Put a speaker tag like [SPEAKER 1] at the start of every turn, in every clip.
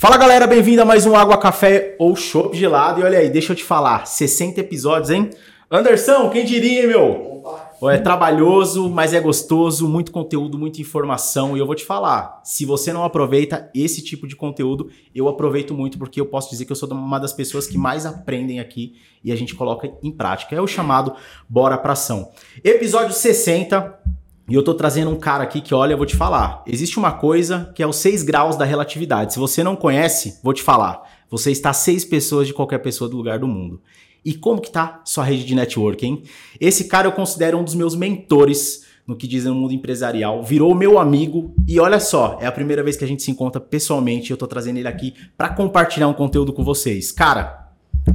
[SPEAKER 1] Fala galera, bem-vindo a mais um Água Café ou Chopp Gelado. E olha aí, deixa eu te falar, 60 episódios, hein? Anderson, quem diria, meu? É trabalhoso, mas é gostoso, muito conteúdo, muita informação. E eu vou te falar, se você não aproveita esse tipo de conteúdo, eu aproveito muito porque eu posso dizer que eu sou uma das pessoas que mais aprendem aqui e a gente coloca em prática. É o chamado Bora Pra Ação. Episódio 60, e eu tô trazendo um cara aqui que, olha, eu vou te falar. Existe uma coisa que é os seis graus da relatividade. Se você não conhece, vou te falar. Você está seis pessoas de qualquer pessoa do lugar do mundo. E como que tá sua rede de networking? Esse cara eu considero um dos meus mentores no que dizem no mundo empresarial, virou meu amigo e olha só, é a primeira vez que a gente se encontra pessoalmente, eu tô trazendo ele aqui para compartilhar um conteúdo com vocês. Cara,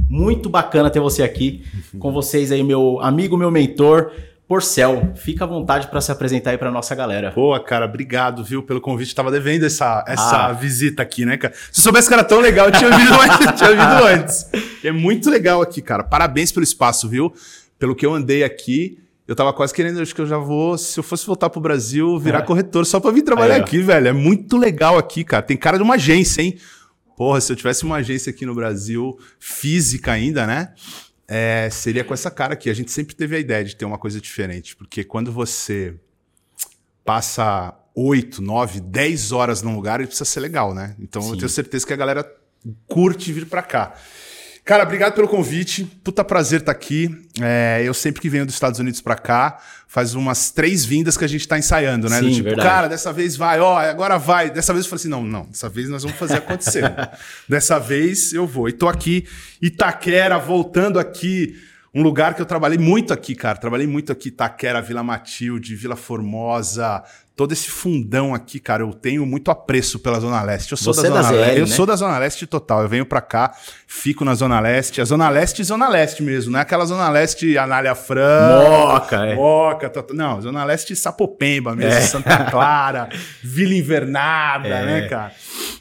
[SPEAKER 1] muito bacana ter você aqui com vocês aí, meu amigo, meu mentor. Porcel, fica à vontade para se apresentar aí para nossa galera.
[SPEAKER 2] Boa, cara, obrigado, viu, pelo convite. Tava devendo essa, essa ah. visita aqui, né, cara? Se soubesse que era tão legal, eu tinha vindo antes. tinha vindo antes. É muito legal aqui, cara. Parabéns pelo espaço, viu? Pelo que eu andei aqui. Eu tava quase querendo, acho que eu já vou, se eu fosse voltar pro Brasil, virar é. corretor só pra vir trabalhar aqui, velho. É muito legal aqui, cara. Tem cara de uma agência, hein? Porra, se eu tivesse uma agência aqui no Brasil, física ainda, né? É, seria com essa cara aqui. A gente sempre teve a ideia de ter uma coisa diferente, porque quando você passa 8, 9, 10 horas num lugar, ele precisa ser legal, né? Então Sim. eu tenho certeza que a galera curte vir para cá. Cara, obrigado pelo convite. Puta prazer estar tá aqui. É, eu sempre que venho dos Estados Unidos para cá, faz umas três vindas que a gente tá ensaiando, né?
[SPEAKER 1] Sim,
[SPEAKER 2] tipo,
[SPEAKER 1] verdade.
[SPEAKER 2] cara, dessa vez vai, ó, agora vai. Dessa vez eu falei assim: não, não, dessa vez nós vamos fazer acontecer. dessa vez eu vou. E tô aqui, Itaquera, voltando aqui. Um lugar que eu trabalhei muito aqui, cara. Trabalhei muito aqui, Itaquera, Vila Matilde, Vila Formosa, todo esse fundão aqui, cara, eu tenho muito apreço pela Zona Leste. Eu sou
[SPEAKER 1] Você
[SPEAKER 2] da Zona
[SPEAKER 1] é da ZL,
[SPEAKER 2] Leste.
[SPEAKER 1] Né?
[SPEAKER 2] Eu sou da Zona Leste total. Eu venho pra cá, fico na Zona Leste. A Zona Leste Zona Leste mesmo, não é aquela Zona Leste Anália Franca.
[SPEAKER 1] Moca, é.
[SPEAKER 2] Moca, não, Zona Leste Sapopemba mesmo, é. Santa Clara, Vila Invernada, é. né, cara?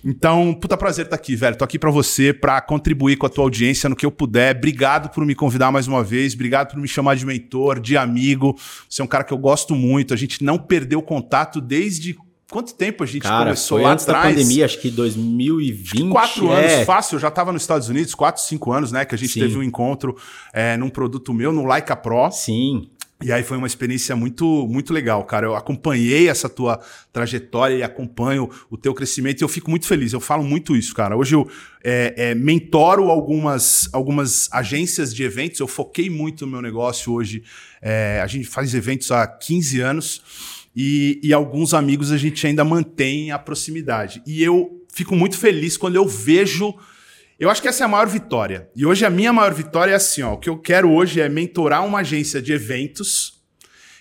[SPEAKER 2] Então, puta prazer estar tá aqui, velho. Tô aqui para você, para contribuir com a tua audiência no que eu puder. Obrigado por me convidar mais uma vez. Obrigado por me chamar de mentor, de amigo. Você é um cara que eu gosto muito. A gente não perdeu contato desde Quanto tempo a gente
[SPEAKER 1] Cara,
[SPEAKER 2] começou
[SPEAKER 1] foi
[SPEAKER 2] lá
[SPEAKER 1] antes atrás? da pandemia, acho que 2020.
[SPEAKER 2] Quatro é... anos, fácil. Eu já estava nos Estados Unidos, quatro, cinco anos, né? Que a gente Sim. teve um encontro é, num produto meu, no Leica Pro.
[SPEAKER 1] Sim.
[SPEAKER 2] E aí foi uma experiência muito, muito legal, cara. Eu acompanhei essa tua trajetória e acompanho o teu crescimento e eu fico muito feliz. Eu falo muito isso, cara. Hoje eu é, é, mentoro algumas, algumas agências de eventos. Eu foquei muito no meu negócio hoje. É, a gente faz eventos há 15 anos. E, e alguns amigos a gente ainda mantém a proximidade. E eu fico muito feliz quando eu vejo. Eu acho que essa é a maior vitória. E hoje a minha maior vitória é assim: ó, o que eu quero hoje é mentorar uma agência de eventos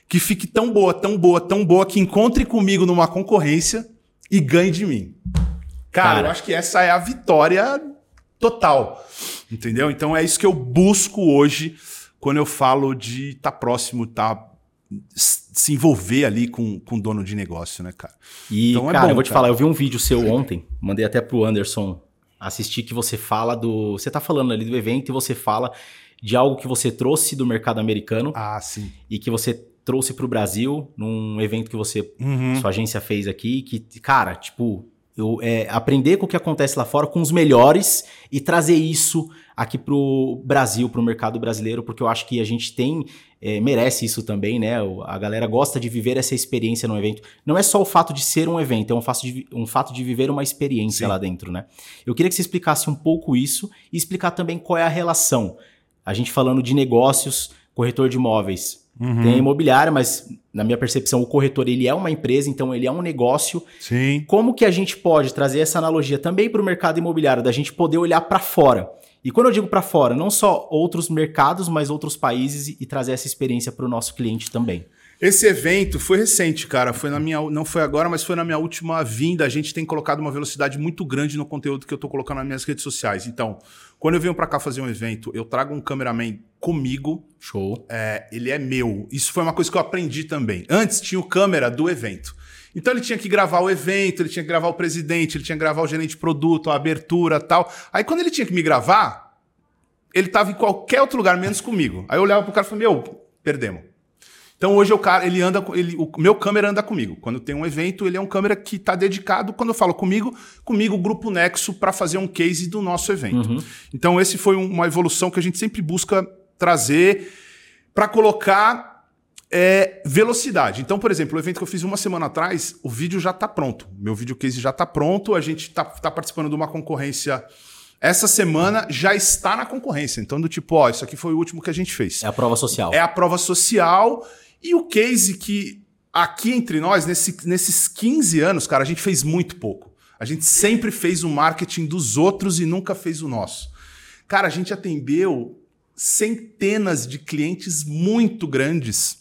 [SPEAKER 2] que fique tão boa, tão boa, tão boa, que encontre comigo numa concorrência e ganhe de mim. Cara, Cara. eu acho que essa é a vitória total. Entendeu? Então é isso que eu busco hoje quando eu falo de estar tá próximo, tá se envolver ali com, com dono de negócio, né, cara?
[SPEAKER 1] E, então, é cara, bom, eu vou te cara. falar, eu vi um vídeo seu ontem, mandei até pro Anderson assistir que você fala do. Você tá falando ali do evento e você fala de algo que você trouxe do mercado americano.
[SPEAKER 2] Ah, sim.
[SPEAKER 1] E que você trouxe pro Brasil num evento que você, uhum. sua agência fez aqui, que, cara, tipo, eu, é, aprender com o que acontece lá fora com os melhores e trazer isso aqui pro Brasil, pro mercado brasileiro, porque eu acho que a gente tem, é, merece isso também, né? A galera gosta de viver essa experiência no evento. Não é só o fato de ser um evento, é um fato de, um fato de viver uma experiência Sim. lá dentro, né? Eu queria que você explicasse um pouco isso e explicar também qual é a relação. A gente falando de negócios, corretor de imóveis, Uhum. Tem a imobiliária, mas na minha percepção o corretor ele é uma empresa, então ele é um negócio.
[SPEAKER 2] Sim.
[SPEAKER 1] Como que a gente pode trazer essa analogia também para o mercado imobiliário, da gente poder olhar para fora? E quando eu digo para fora, não só outros mercados, mas outros países e trazer essa experiência para o nosso cliente também.
[SPEAKER 2] Esse evento foi recente, cara. Foi na minha, não foi agora, mas foi na minha última vinda. A gente tem colocado uma velocidade muito grande no conteúdo que eu estou colocando nas minhas redes sociais. Então, quando eu venho para cá fazer um evento, eu trago um cameraman comigo.
[SPEAKER 1] Show.
[SPEAKER 2] É, ele é meu. Isso foi uma coisa que eu aprendi também. Antes tinha o câmera do evento. Então ele tinha que gravar o evento, ele tinha que gravar o presidente, ele tinha que gravar o gerente de produto, a abertura tal. Aí quando ele tinha que me gravar, ele estava em qualquer outro lugar, menos comigo. Aí eu olhava pro cara e falei, meu, perdemos. Então hoje o cara, ele anda, ele, o meu câmera anda comigo. Quando tem um evento, ele é um câmera que está dedicado, quando eu falo comigo, comigo o Grupo Nexo para fazer um case do nosso evento. Uhum. Então esse foi uma evolução que a gente sempre busca trazer para colocar é, velocidade. Então, por exemplo, o evento que eu fiz uma semana atrás, o vídeo já está pronto. Meu vídeo case já está pronto. A gente está tá participando de uma concorrência essa semana já está na concorrência. Então, do tipo, ó, isso aqui foi o último que a gente fez.
[SPEAKER 1] É a prova social.
[SPEAKER 2] É a prova social. E o case que aqui entre nós, nesse, nesses 15 anos, cara, a gente fez muito pouco. A gente sempre fez o marketing dos outros e nunca fez o nosso. Cara, a gente atendeu centenas de clientes muito grandes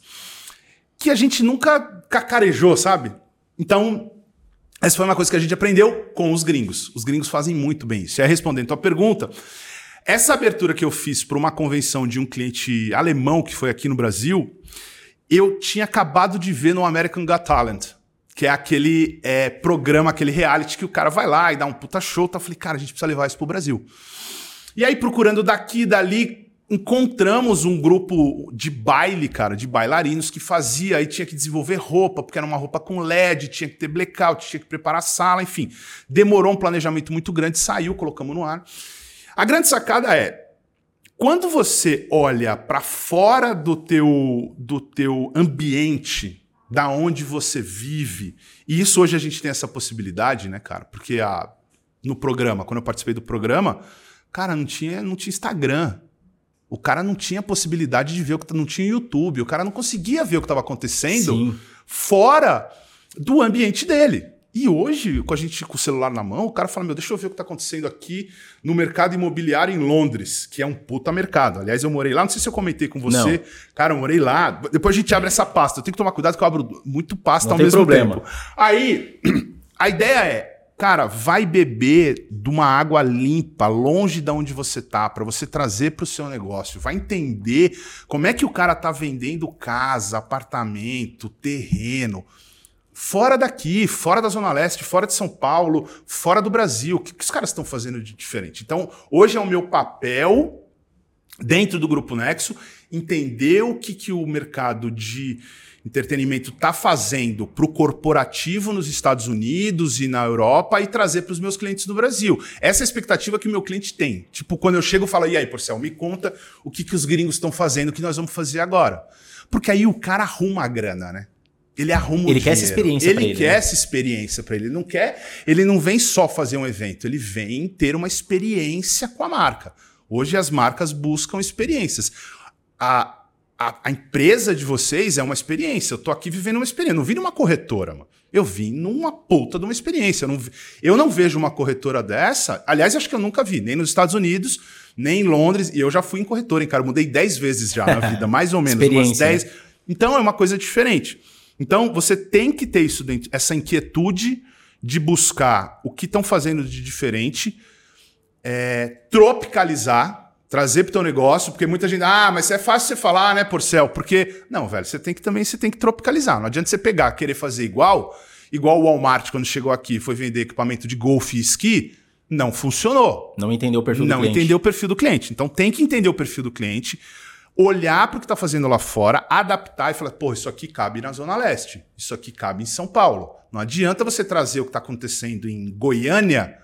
[SPEAKER 2] que a gente nunca cacarejou, sabe? Então, essa foi uma coisa que a gente aprendeu com os gringos. Os gringos fazem muito bem isso. E aí, respondendo a tua pergunta, essa abertura que eu fiz para uma convenção de um cliente alemão que foi aqui no Brasil, eu tinha acabado de ver no American Got Talent, que é aquele é, programa, aquele reality que o cara vai lá e dá um puta show. Tá? Eu falei, cara, a gente precisa levar isso pro Brasil. E aí, procurando daqui e dali, encontramos um grupo de baile, cara, de bailarinos que fazia, aí tinha que desenvolver roupa, porque era uma roupa com LED, tinha que ter blackout, tinha que preparar a sala, enfim. Demorou um planejamento muito grande, saiu, colocamos no ar. A grande sacada é, quando você olha para fora do teu, do teu ambiente, da onde você vive, e isso hoje a gente tem essa possibilidade, né, cara? Porque a, no programa, quando eu participei do programa, cara, não tinha, não tinha Instagram. O cara não tinha possibilidade de ver o que não tinha YouTube, o cara não conseguia ver o que estava acontecendo Sim. fora do ambiente dele. E hoje, com a gente com o celular na mão, o cara fala: Meu, deixa eu ver o que está acontecendo aqui no mercado imobiliário em Londres, que é um puta mercado. Aliás, eu morei lá, não sei se eu comentei com você. Não. Cara, eu morei lá. Depois a gente abre essa pasta. Eu tenho que tomar cuidado que eu abro muito pasta não ao mesmo problema. tempo. Aí, a ideia é: Cara, vai beber de uma água limpa, longe de onde você tá, para você trazer para o seu negócio. Vai entender como é que o cara tá vendendo casa, apartamento, terreno. Fora daqui, fora da Zona Leste, fora de São Paulo, fora do Brasil. O que, que os caras estão fazendo de diferente? Então, hoje é o meu papel, dentro do Grupo Nexo, entender o que, que o mercado de entretenimento está fazendo para o corporativo nos Estados Unidos e na Europa e trazer para os meus clientes no Brasil. Essa é a expectativa que o meu cliente tem. Tipo, quando eu chego e falo, e aí, Porcel, me conta o que, que os gringos estão fazendo, o que nós vamos fazer agora. Porque aí o cara arruma a grana, né? Ele arruma
[SPEAKER 1] ele quer essa experiência
[SPEAKER 2] ele,
[SPEAKER 1] ele
[SPEAKER 2] quer
[SPEAKER 1] né?
[SPEAKER 2] essa experiência para ele. Ele não quer, ele não vem só fazer um evento, ele vem ter uma experiência com a marca. Hoje as marcas buscam experiências. A, a, a, empresa de vocês é uma experiência. Eu tô aqui vivendo uma experiência. Eu não vim numa corretora, mano. Eu vim numa puta de uma experiência. Eu não, eu não vejo uma corretora dessa. Aliás, acho que eu nunca vi, nem nos Estados Unidos, nem em Londres. E eu já fui em corretora, hein, cara. Eu mudei 10 vezes já na vida, mais ou menos. umas 10. Né? Então é uma coisa diferente. Então você tem que ter isso dentro, essa inquietude de buscar o que estão fazendo de diferente, é, tropicalizar trazer para o teu negócio, porque muita gente, ah, mas é fácil você falar, né, Porcel? Porque não, velho, você tem que também você tem que tropicalizar. Não adianta você pegar, querer fazer igual, igual o Walmart quando chegou aqui, foi vender equipamento de golfe e esqui, não funcionou.
[SPEAKER 1] Não entendeu o perfil
[SPEAKER 2] não
[SPEAKER 1] do cliente.
[SPEAKER 2] Não entendeu o perfil do cliente. Então tem que entender o perfil do cliente, olhar para o que está fazendo lá fora, adaptar e falar, pô, isso aqui cabe na Zona Leste, isso aqui cabe em São Paulo. Não adianta você trazer o que está acontecendo em Goiânia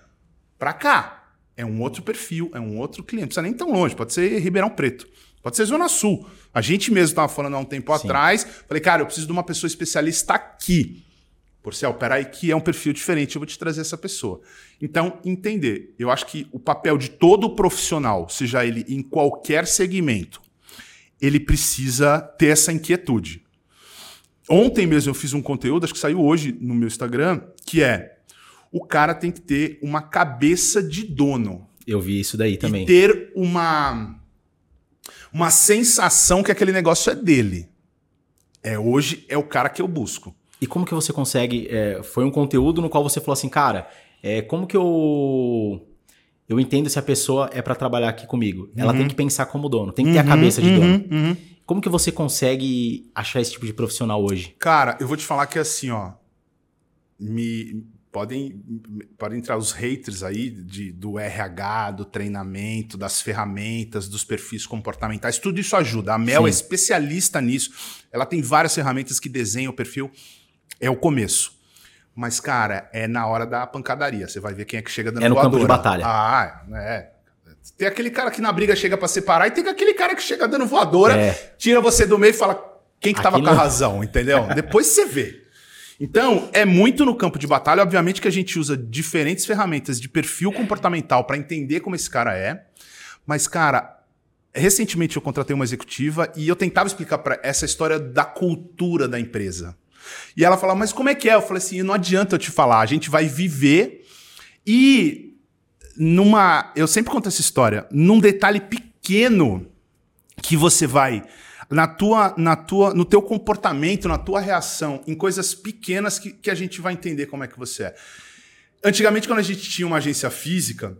[SPEAKER 2] para cá é um outro perfil, é um outro cliente. Não precisa nem tão longe, pode ser Ribeirão Preto, pode ser Zona Sul. A gente mesmo estava falando há um tempo Sim. atrás, falei, cara, eu preciso de uma pessoa especialista aqui. Por céu, peraí, que é um perfil diferente, eu vou te trazer essa pessoa. Então, entender. Eu acho que o papel de todo profissional, seja ele em qualquer segmento, ele precisa ter essa inquietude. Ontem mesmo eu fiz um conteúdo, acho que saiu hoje no meu Instagram, que é o cara tem que ter uma cabeça de dono.
[SPEAKER 1] Eu vi isso daí também.
[SPEAKER 2] E ter uma uma sensação que aquele negócio é dele. É hoje é o cara que eu busco.
[SPEAKER 1] E como que você consegue? É, foi um conteúdo no qual você falou assim, cara, é, como que eu eu entendo se a pessoa é para trabalhar aqui comigo? Uhum. Ela tem que pensar como dono, tem que ter a uhum, cabeça de dono. Uhum, uhum. Como que você consegue achar esse tipo de profissional hoje?
[SPEAKER 2] Cara, eu vou te falar que é assim, ó, me podem, podem entrar os haters aí de, do RH, do treinamento, das ferramentas, dos perfis comportamentais, tudo isso ajuda. A Mel Sim. é especialista nisso. Ela tem várias ferramentas que desenham o perfil. É o começo. Mas, cara, é na hora da pancadaria. Você vai ver quem é que chega dando
[SPEAKER 1] É no voadora. campo de batalha.
[SPEAKER 2] Ah, é. Tem aquele cara que na briga chega para separar e tem aquele cara que chega dando voadora, é. tira você do meio e fala quem que tava com a razão, entendeu? Depois você vê. Então, é muito no campo de batalha. Obviamente que a gente usa diferentes ferramentas de perfil comportamental para entender como esse cara é. Mas, cara, recentemente eu contratei uma executiva e eu tentava explicar para essa história da cultura da empresa. E ela falava, mas como é que é? Eu falei assim, não adianta eu te falar, a gente vai viver e numa. Eu sempre conto essa história, num detalhe pequeno que você vai na tua, na tua, no teu comportamento, na tua reação, em coisas pequenas que, que a gente vai entender como é que você é. Antigamente, quando a gente tinha uma agência física,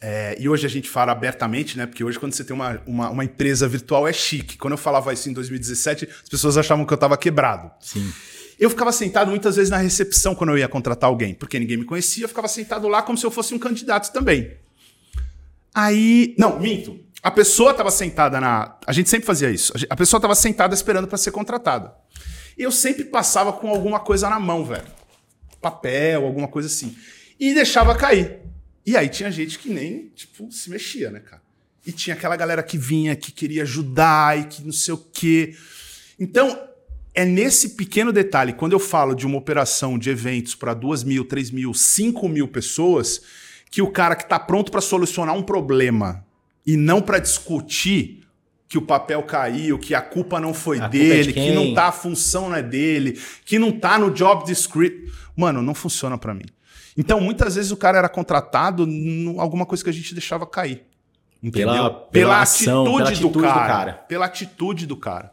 [SPEAKER 2] é, e hoje a gente fala abertamente, né? Porque hoje, quando você tem uma, uma, uma, empresa virtual, é chique. Quando eu falava isso em 2017, as pessoas achavam que eu estava quebrado.
[SPEAKER 1] Sim.
[SPEAKER 2] Eu ficava sentado muitas vezes na recepção quando eu ia contratar alguém, porque ninguém me conhecia, eu ficava sentado lá como se eu fosse um candidato também. Aí. Não, minto. A pessoa estava sentada na. A gente sempre fazia isso. A pessoa estava sentada esperando para ser contratada. E eu sempre passava com alguma coisa na mão, velho. Papel, alguma coisa assim. E deixava cair. E aí tinha gente que nem, tipo, se mexia, né, cara? E tinha aquela galera que vinha, que queria ajudar e que não sei o quê. Então, é nesse pequeno detalhe, quando eu falo de uma operação de eventos para duas mil, três mil, cinco mil pessoas, que o cara que está pronto para solucionar um problema e não para discutir que o papel caiu, que a culpa não foi a é dele, de que não tá a função não é dele, que não tá no job description. Mano, não funciona para mim. Então, muitas vezes o cara era contratado em alguma coisa que a gente deixava cair.
[SPEAKER 1] Entendeu? Pela, pela, pela ação, atitude, pela atitude do, cara, do cara.
[SPEAKER 2] Pela atitude do cara.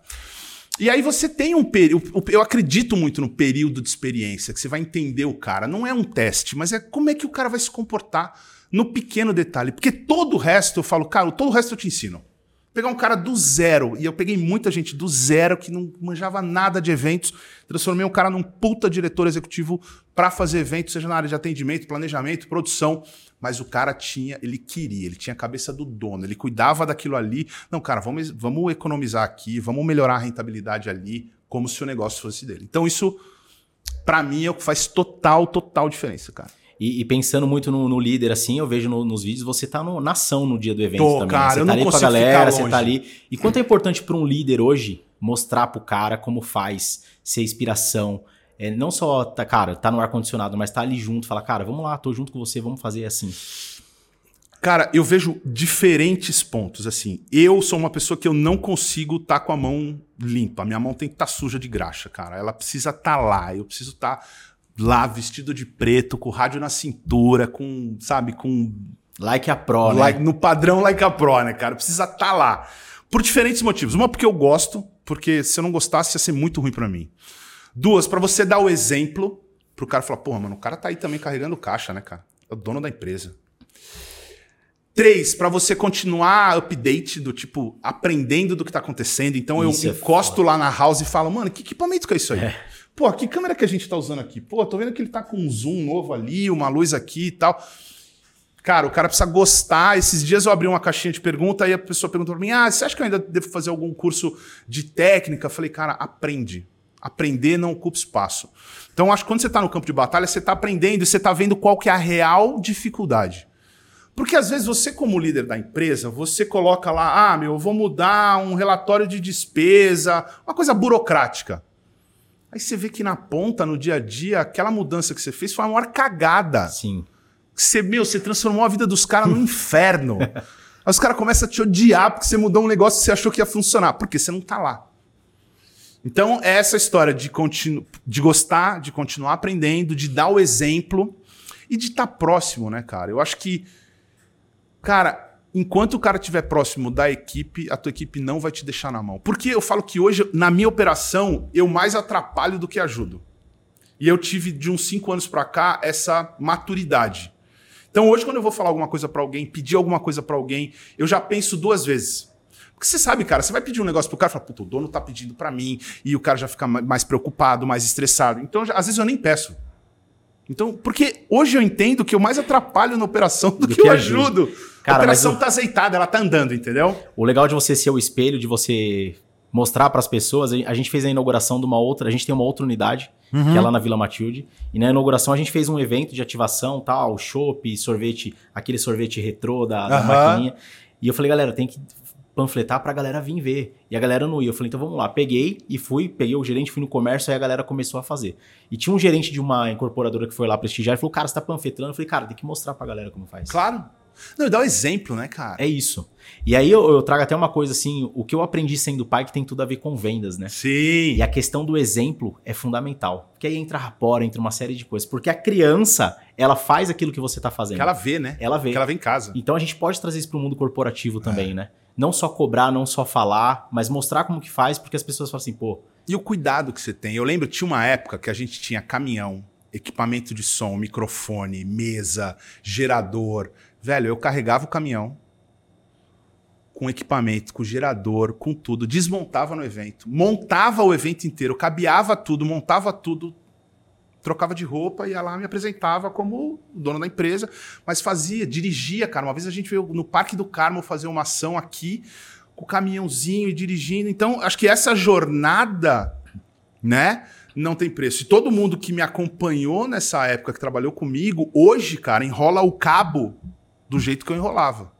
[SPEAKER 2] E aí você tem um período. Eu acredito muito no período de experiência, que você vai entender o cara. Não é um teste, mas é como é que o cara vai se comportar no pequeno detalhe. Porque todo o resto, eu falo, cara, todo o resto eu te ensino. Pegar um cara do zero, e eu peguei muita gente do zero que não manjava nada de eventos, transformei um cara num puta diretor executivo para fazer eventos, seja na área de atendimento, planejamento, produção. Mas o cara tinha, ele queria, ele tinha a cabeça do dono, ele cuidava daquilo ali. Não, cara, vamos, vamos economizar aqui, vamos melhorar a rentabilidade ali, como se o negócio fosse dele. Então, isso, para mim, é o que faz total, total diferença, cara.
[SPEAKER 1] E, e, pensando muito no, no, líder, assim, eu vejo no, nos vídeos, você tá no, na ação no dia do evento Tô, também. Né?
[SPEAKER 2] Cara,
[SPEAKER 1] você
[SPEAKER 2] eu
[SPEAKER 1] tá ali com a galera, você tá ali. E quanto é importante para um líder hoje mostrar pro cara como faz, ser inspiração. É, não só, tá, cara, tá no ar-condicionado, mas tá ali junto, fala, cara, vamos lá, tô junto com você, vamos fazer assim.
[SPEAKER 2] Cara, eu vejo diferentes pontos. Assim, eu sou uma pessoa que eu não consigo estar tá com a mão limpa. Minha mão tem que estar tá suja de graxa, cara. Ela precisa estar tá lá. Eu preciso estar tá lá vestido de preto, com rádio na cintura, com, sabe, com.
[SPEAKER 1] Like a Pro,
[SPEAKER 2] like, né? No padrão Like a Pro, né, cara? Precisa estar tá lá. Por diferentes motivos. Uma, porque eu gosto, porque se eu não gostasse ia ser muito ruim para mim. Duas, para você dar o exemplo pro cara falar, porra, mano, o cara tá aí também carregando caixa, né, cara? É o dono da empresa. Três, para você continuar update do tipo, aprendendo do que tá acontecendo. Então isso eu é encosto foda. lá na house e falo, mano, que equipamento que é isso aí? É. Pô, que câmera que a gente tá usando aqui? Pô, tô vendo que ele tá com um zoom novo ali, uma luz aqui e tal. Cara, o cara precisa gostar. Esses dias eu abri uma caixinha de pergunta e a pessoa perguntou pra mim: Ah, você acha que eu ainda devo fazer algum curso de técnica? Eu falei, cara, aprende. Aprender não ocupa espaço. Então, acho que quando você está no campo de batalha, você está aprendendo e você está vendo qual que é a real dificuldade. Porque às vezes você, como líder da empresa, você coloca lá, ah, meu, eu vou mudar um relatório de despesa, uma coisa burocrática. Aí você vê que na ponta, no dia a dia, aquela mudança que você fez foi uma maior cagada.
[SPEAKER 1] Sim.
[SPEAKER 2] Você, meu, você transformou a vida dos caras no inferno. Aí os caras começam a te odiar porque você mudou um negócio que você achou que ia funcionar. Porque você não tá lá. Então, é essa história de, continu de gostar, de continuar aprendendo, de dar o exemplo e de estar tá próximo, né, cara? Eu acho que, cara, enquanto o cara estiver próximo da equipe, a tua equipe não vai te deixar na mão. Porque eu falo que hoje, na minha operação, eu mais atrapalho do que ajudo. E eu tive, de uns cinco anos para cá, essa maturidade. Então hoje, quando eu vou falar alguma coisa para alguém, pedir alguma coisa para alguém, eu já penso duas vezes. Porque você sabe, cara, você vai pedir um negócio pro cara e fala, puta, o dono tá pedindo para mim, e o cara já fica mais preocupado, mais estressado. Então, já, às vezes eu nem peço. Então, porque hoje eu entendo que eu mais atrapalho na operação do, do que, que, eu ajudo. ajudo. Cara, a operação tá azeitada, ela tá andando, entendeu?
[SPEAKER 1] O legal de você ser o espelho, de você mostrar para as pessoas, a gente fez a inauguração de uma outra, a gente tem uma outra unidade, uhum. que é lá na Vila Matilde, e na inauguração a gente fez um evento de ativação, tal, chopp, sorvete, aquele sorvete retrô da, da uhum. maquininha. E eu falei, galera, tem que panfletar pra galera vir ver. E a galera não ia. Eu falei, então vamos lá. Peguei e fui, peguei o gerente, fui no comércio, aí a galera começou a fazer. E tinha um gerente de uma incorporadora que foi lá prestigiar e falou, cara, você tá panfletando? Eu falei, cara, tem que mostrar pra galera como faz.
[SPEAKER 2] Claro. Não, dá um exemplo, né, cara?
[SPEAKER 1] É isso. E aí eu, eu, trago até uma coisa assim, o que eu aprendi sendo pai que tem tudo a ver com vendas, né?
[SPEAKER 2] Sim.
[SPEAKER 1] E a questão do exemplo é fundamental. Porque aí entra rapor, entra uma série de coisas. Porque a criança, ela faz aquilo que você tá fazendo. Que
[SPEAKER 2] ela vê, né?
[SPEAKER 1] Ela vê.
[SPEAKER 2] Que ela vem em casa.
[SPEAKER 1] Então a gente pode trazer isso pro mundo corporativo também, é. né? Não só cobrar, não só falar, mas mostrar como que faz, porque as pessoas falam assim, pô.
[SPEAKER 2] E o cuidado que você tem. Eu lembro, tinha uma época que a gente tinha caminhão, equipamento de som, microfone, mesa, gerador. Velho, eu carregava o caminhão com equipamento, com gerador, com tudo, desmontava no evento, montava o evento inteiro, cabeava tudo, montava tudo, trocava de roupa, ia lá me apresentava como dono da empresa, mas fazia, dirigia, cara. Uma vez a gente veio no Parque do Carmo fazer uma ação aqui, com o caminhãozinho e dirigindo. Então, acho que essa jornada, né, não tem preço. E todo mundo que me acompanhou nessa época, que trabalhou comigo, hoje, cara, enrola o cabo do jeito que eu enrolava.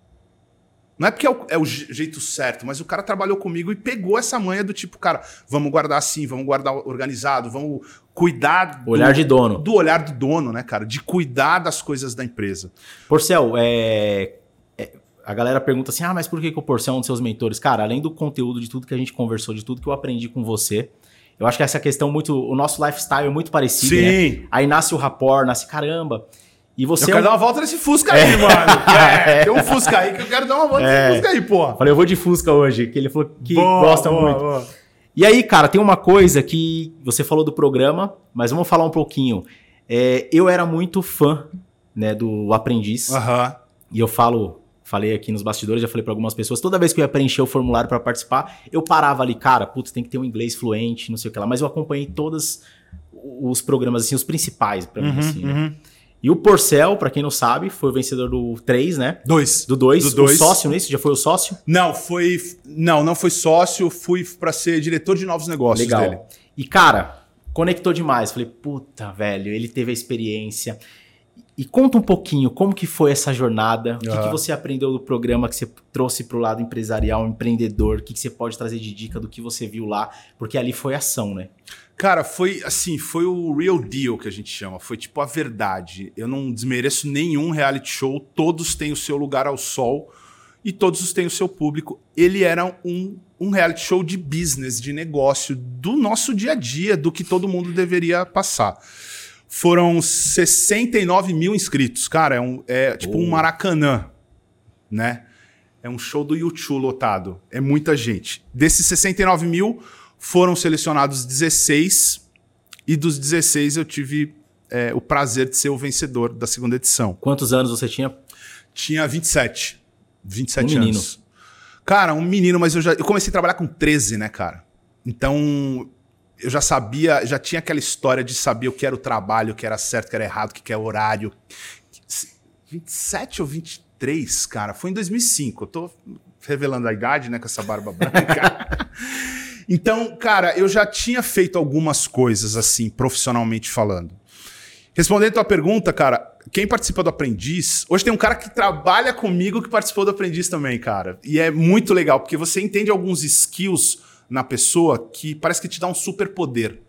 [SPEAKER 2] Não é porque é o, é o, jeito certo, mas o cara trabalhou comigo e pegou essa manha do tipo, cara, vamos guardar assim, vamos guardar organizado, vamos cuidar.
[SPEAKER 1] Do, olhar de dono.
[SPEAKER 2] Do olhar do dono, né, cara? De cuidar das coisas da empresa.
[SPEAKER 1] Porcel, é, é, a galera pergunta assim: ah, mas por que, que o Porcel é um dos seus mentores? Cara, além do conteúdo, de tudo que a gente conversou, de tudo que eu aprendi com você. Eu acho que essa questão muito. O nosso lifestyle é muito parecido. Sim. Né? Aí nasce o rapport, nasce caramba. E você
[SPEAKER 2] eu quero é um... dar uma volta nesse Fusca aí, é. mano. É, tem um Fusca aí que eu quero dar uma volta é. nesse Fusca aí, pô.
[SPEAKER 1] Falei, eu vou de Fusca hoje, que ele falou que boa, gosta boa, muito. Boa. E aí, cara, tem uma coisa que você falou do programa, mas vamos falar um pouquinho. É, eu era muito fã né, do Aprendiz.
[SPEAKER 2] Uhum.
[SPEAKER 1] E eu falo, falei aqui nos bastidores, já falei para algumas pessoas, toda vez que eu ia preencher o formulário para participar, eu parava ali, cara, putz, tem que ter um inglês fluente, não sei o que lá. Mas eu acompanhei todos os programas, assim, os principais para mim, uhum, assim, né? Uhum. E o Porcel, para quem não sabe, foi o vencedor do 3, né?
[SPEAKER 2] 2.
[SPEAKER 1] Do 2. O sócio nisso? Já foi o sócio?
[SPEAKER 2] Não, foi. Não, não foi sócio, fui para ser diretor de novos negócios
[SPEAKER 1] Legal.
[SPEAKER 2] dele.
[SPEAKER 1] E, cara, conectou demais. Falei, puta, velho, ele teve a experiência. E conta um pouquinho como que foi essa jornada, o que, que, você aprendeu do programa que você trouxe para o lado empresarial, empreendedor, o que, que você pode trazer de dica do que você viu lá, porque ali foi ação, né?
[SPEAKER 2] Cara, foi assim, foi o real deal que a gente chama, foi tipo a verdade. Eu não desmereço nenhum reality show, todos têm o seu lugar ao sol e todos têm o seu público. Ele era um, um reality show de business, de negócio, do nosso dia a dia, do que todo mundo deveria passar. Foram 69 mil inscritos, cara, é, um, é tipo oh. um Maracanã, né? É um show do YouTube lotado, é muita gente. Desses 69 mil, foram selecionados 16 e dos 16 eu tive é, o prazer de ser o vencedor da segunda edição.
[SPEAKER 1] Quantos anos você tinha?
[SPEAKER 2] Tinha 27. 27 um anos. Menino. Cara, um menino, mas eu já eu comecei a trabalhar com 13, né, cara? Então, eu já sabia, já tinha aquela história de saber o que era o trabalho, o que era certo, o que era errado, o que era horário. 27 ou 23, cara, foi em 2005. Eu tô revelando a idade, né, com essa barba branca. Então, cara, eu já tinha feito algumas coisas assim, profissionalmente falando. Respondendo a tua pergunta, cara, quem participa do Aprendiz, hoje tem um cara que trabalha comigo que participou do Aprendiz também, cara. E é muito legal, porque você entende alguns skills na pessoa que parece que te dá um super poder.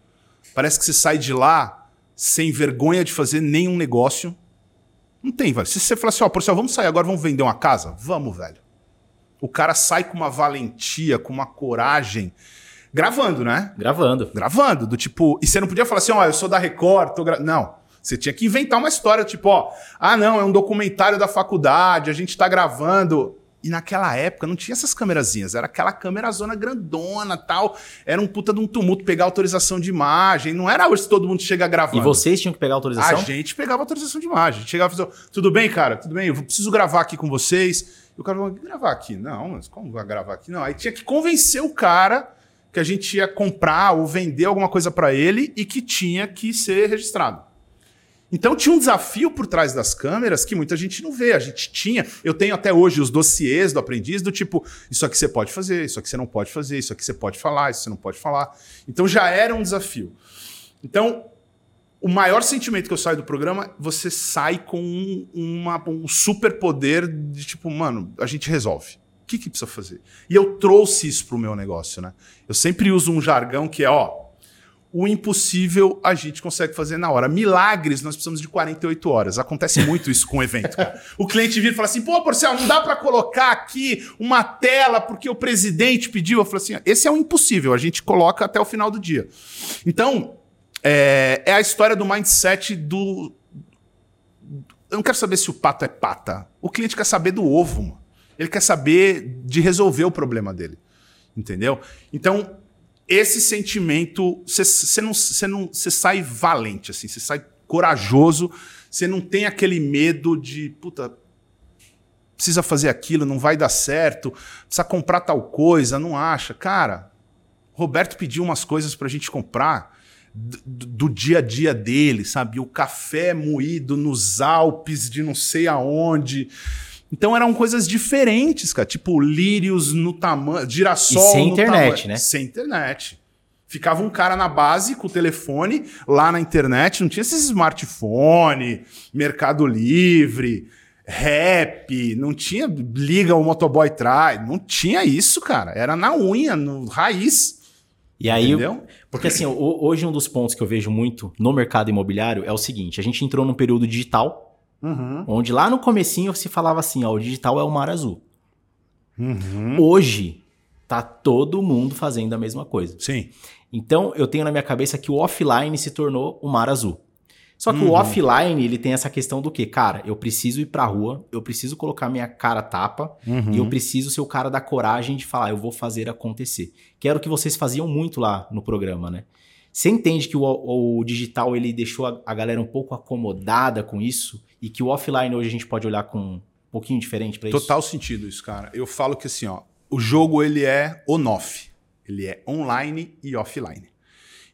[SPEAKER 2] Parece que você sai de lá sem vergonha de fazer nenhum negócio. Não tem, velho. Se você falar assim, ó, oh, por vamos sair agora, vamos vender uma casa? Vamos, velho. O cara sai com uma valentia, com uma coragem Gravando, né?
[SPEAKER 1] Gravando.
[SPEAKER 2] Gravando, do tipo. E você não podia falar assim, ó, oh, eu sou da Record, tô gra... Não. Você tinha que inventar uma história, tipo, ó, ah, não, é um documentário da faculdade, a gente tá gravando. E naquela época não tinha essas câmerazinhas, era aquela câmera zona grandona tal. Era um puta de um tumulto pegar autorização de imagem. Não era hoje todo mundo chega gravando.
[SPEAKER 1] E vocês tinham que pegar autorização?
[SPEAKER 2] A gente pegava autorização de imagem. Chegava e falava, tudo bem, cara? Tudo bem, eu preciso gravar aqui com vocês. E o cara falou, gravar aqui? Não, mas como vai gravar aqui? Não. Aí tinha que convencer o cara que a gente ia comprar ou vender alguma coisa para ele e que tinha que ser registrado. Então tinha um desafio por trás das câmeras que muita gente não vê. A gente tinha, eu tenho até hoje os dossiês do aprendiz do tipo, isso aqui você pode fazer, isso aqui você não pode fazer, isso aqui você pode falar, isso você não pode falar. Então já era um desafio. Então, o maior sentimento que eu saio do programa, você sai com um, uma, um super poder de tipo, mano, a gente resolve. O que, que precisa fazer? E eu trouxe isso pro meu negócio, né? Eu sempre uso um jargão que é, ó, o impossível a gente consegue fazer na hora. Milagres, nós precisamos de 48 horas. Acontece muito isso com o evento. Cara. O cliente vira e fala assim: pô, Porcel, não dá para colocar aqui uma tela porque o presidente pediu. Eu falo assim: esse é o impossível, a gente coloca até o final do dia. Então, é, é a história do mindset do. Eu não quero saber se o pato é pata. O cliente quer saber do ovo, mano. Ele quer saber de resolver o problema dele. Entendeu? Então, esse sentimento, você não, não sai valente, assim, você sai corajoso, você não tem aquele medo de, puta, precisa fazer aquilo, não vai dar certo, precisa comprar tal coisa, não acha. Cara, Roberto pediu umas coisas pra gente comprar do, do dia a dia dele, sabe? O café moído nos Alpes de não sei aonde. Então eram coisas diferentes, cara. Tipo, lírios no tamanho, girassol.
[SPEAKER 1] E sem internet, né?
[SPEAKER 2] Sem internet. Ficava um cara na base com o telefone lá na internet, não tinha esses smartphone, Mercado Livre, rap, não tinha liga o motoboy traz, não tinha isso, cara. Era na unha, no raiz.
[SPEAKER 1] E aí, Entendeu? porque assim, hoje um dos pontos que eu vejo muito no mercado imobiliário é o seguinte: a gente entrou num período digital Uhum. Onde lá no comecinho se falava assim, ó, o digital é o mar azul. Uhum. Hoje tá todo mundo fazendo a mesma coisa.
[SPEAKER 2] Sim.
[SPEAKER 1] Então eu tenho na minha cabeça que o offline se tornou o mar azul. Só que uhum. o offline, ele tem essa questão do que, cara, eu preciso ir pra rua, eu preciso colocar minha cara tapa e eu uhum. preciso ser o cara da coragem de falar, eu vou fazer acontecer. Que era o que vocês faziam muito lá no programa, né? Você entende que o, o digital ele deixou a, a, galera um pouco acomodada com isso e que o offline hoje a gente pode olhar com um pouquinho diferente para isso?
[SPEAKER 2] Total sentido isso, cara. Eu falo que assim, ó, o jogo ele é on-off. Ele é online e offline.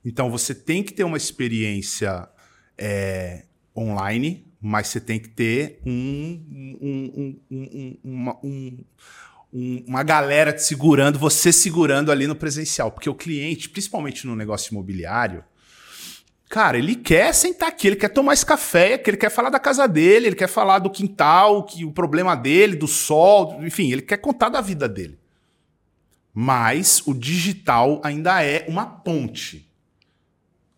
[SPEAKER 2] Então você tem que ter uma experiência é, online, mas você tem que ter um, um, um, uma, um um, uma galera te segurando, você segurando ali no presencial. Porque o cliente, principalmente no negócio imobiliário, cara, ele quer sentar aqui, ele quer tomar esse café, ele quer falar da casa dele, ele quer falar do quintal, que o problema dele, do sol, enfim, ele quer contar da vida dele. Mas o digital ainda é uma ponte.